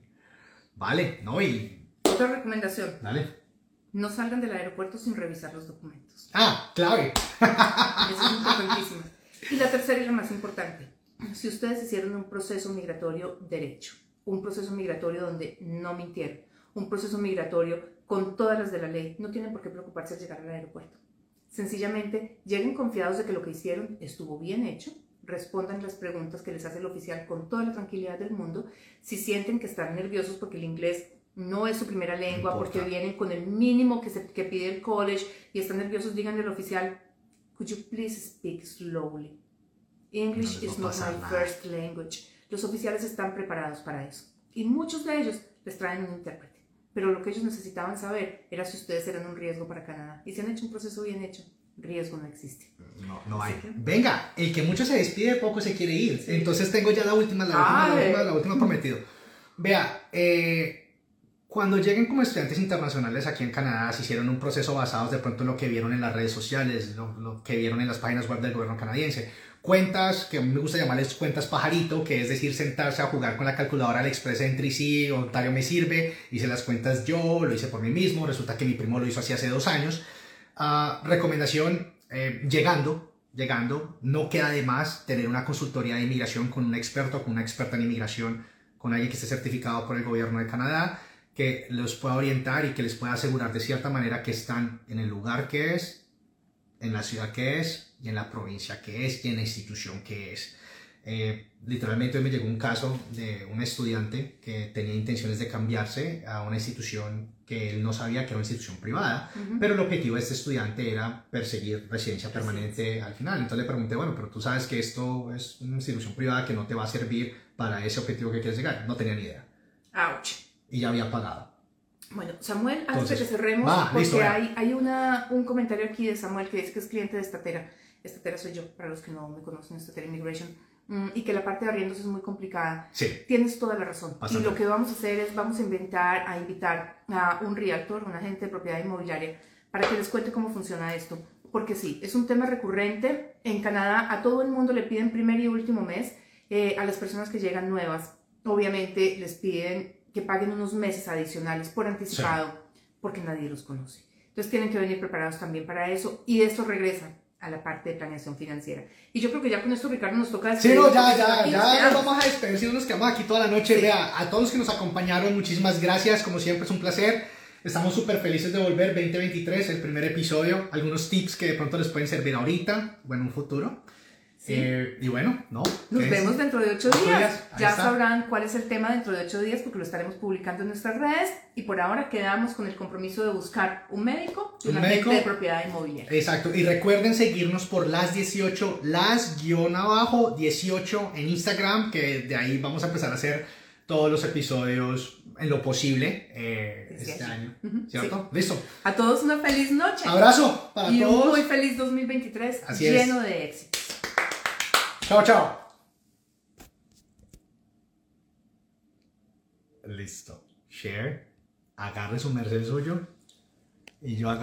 ¿Vale? ¿No? Y... Otra recomendación. Dale. No salgan del aeropuerto sin revisar los documentos. Ah, clave. Eso es importantísimo. Y la tercera y la más importante, si ustedes hicieron un proceso migratorio derecho, un proceso migratorio donde no mintieron, un proceso migratorio con todas las de la ley, no tienen por qué preocuparse de llegar al aeropuerto. Sencillamente lleguen confiados de que lo que hicieron estuvo bien hecho, respondan las preguntas que les hace el oficial con toda la tranquilidad del mundo. Si sienten que están nerviosos porque el inglés no es su primera lengua, porque vienen con el mínimo que, se, que pide el college y están nerviosos, díganle al oficial, could you please speak slowly? English is not my first language. Los oficiales están preparados para eso. Y muchos de ellos les traen un intérprete. Pero lo que ellos necesitaban saber era si ustedes eran un riesgo para Canadá. Y si han hecho un proceso bien hecho, riesgo no existe. No, no hay. Venga, el que mucho se despide, poco se quiere ir. Entonces tengo ya la última, la última, la última, la última prometido. Vea, eh, cuando lleguen como estudiantes internacionales aquí en Canadá, se hicieron un proceso basado de pronto en lo que vieron en las redes sociales, lo, lo que vieron en las páginas web del gobierno canadiense cuentas, que a mí me gusta llamarles cuentas pajarito, que es decir, sentarse a jugar con la calculadora al Express Entry, sí, Ontario me sirve, hice las cuentas yo, lo hice por mí mismo, resulta que mi primo lo hizo así hace dos años. Uh, recomendación, eh, llegando, llegando, no queda de más tener una consultoría de inmigración con un experto, con una experta en inmigración, con alguien que esté certificado por el gobierno de Canadá, que los pueda orientar y que les pueda asegurar de cierta manera que están en el lugar que es, en la ciudad que es, y en la provincia que es y en la institución que es. Eh, literalmente hoy me llegó un caso de un estudiante que tenía intenciones de cambiarse a una institución que él no sabía que era una institución privada, pero el objetivo de este estudiante era perseguir residencia permanente al final. Entonces le pregunté, bueno, pero tú sabes que esto es una institución privada que no te va a servir para ese objetivo que quieres llegar. No tenía ni idea. Ouch. Y ya había pagado. Bueno, Samuel, antes de que cerremos, porque hay, hay una, un comentario aquí de Samuel que dice que es cliente de Estatera estatera soy yo, para los que no me conocen, estatera immigration, mm, y que la parte de arriendos es muy complicada. Sí. Tienes toda la razón. Y lo que vamos a hacer es, vamos a inventar, a invitar a un realtor, un agente de propiedad inmobiliaria, para que les cuente cómo funciona esto. Porque sí, es un tema recurrente. En Canadá a todo el mundo le piden primer y último mes. Eh, a las personas que llegan nuevas, obviamente les piden que paguen unos meses adicionales por anticipado, porque nadie los conoce. Entonces tienen que venir preparados también para eso. Y esto regresa a la parte de planeación financiera. Y yo creo que ya con esto, Ricardo, nos toca Sí, no, ya, ya, ya nos vamos a despedir, nos quedamos aquí toda la noche. Vea, a todos los que nos acompañaron, muchísimas gracias, como siempre es un placer. Estamos súper felices de volver 2023, el primer episodio. Algunos tips que de pronto les pueden servir ahorita o en un futuro. Eh, y bueno, ¿no? Nos vemos dentro de ocho días. Ya sabrán cuál es el tema dentro de ocho días porque lo estaremos publicando en nuestras redes. Y por ahora quedamos con el compromiso de buscar un médico y un una médico, de propiedad inmobiliaria. Exacto. Y recuerden seguirnos por las 18, las guion abajo 18 en Instagram, que de ahí vamos a empezar a hacer todos los episodios en lo posible eh, este año. ¿Cierto? Listo. A todos una feliz noche. Abrazo para y todos. un muy feliz 2023 lleno de éxito. Chao, chao. Listo. Share. Agarre su merced suyo. Y yo agarro.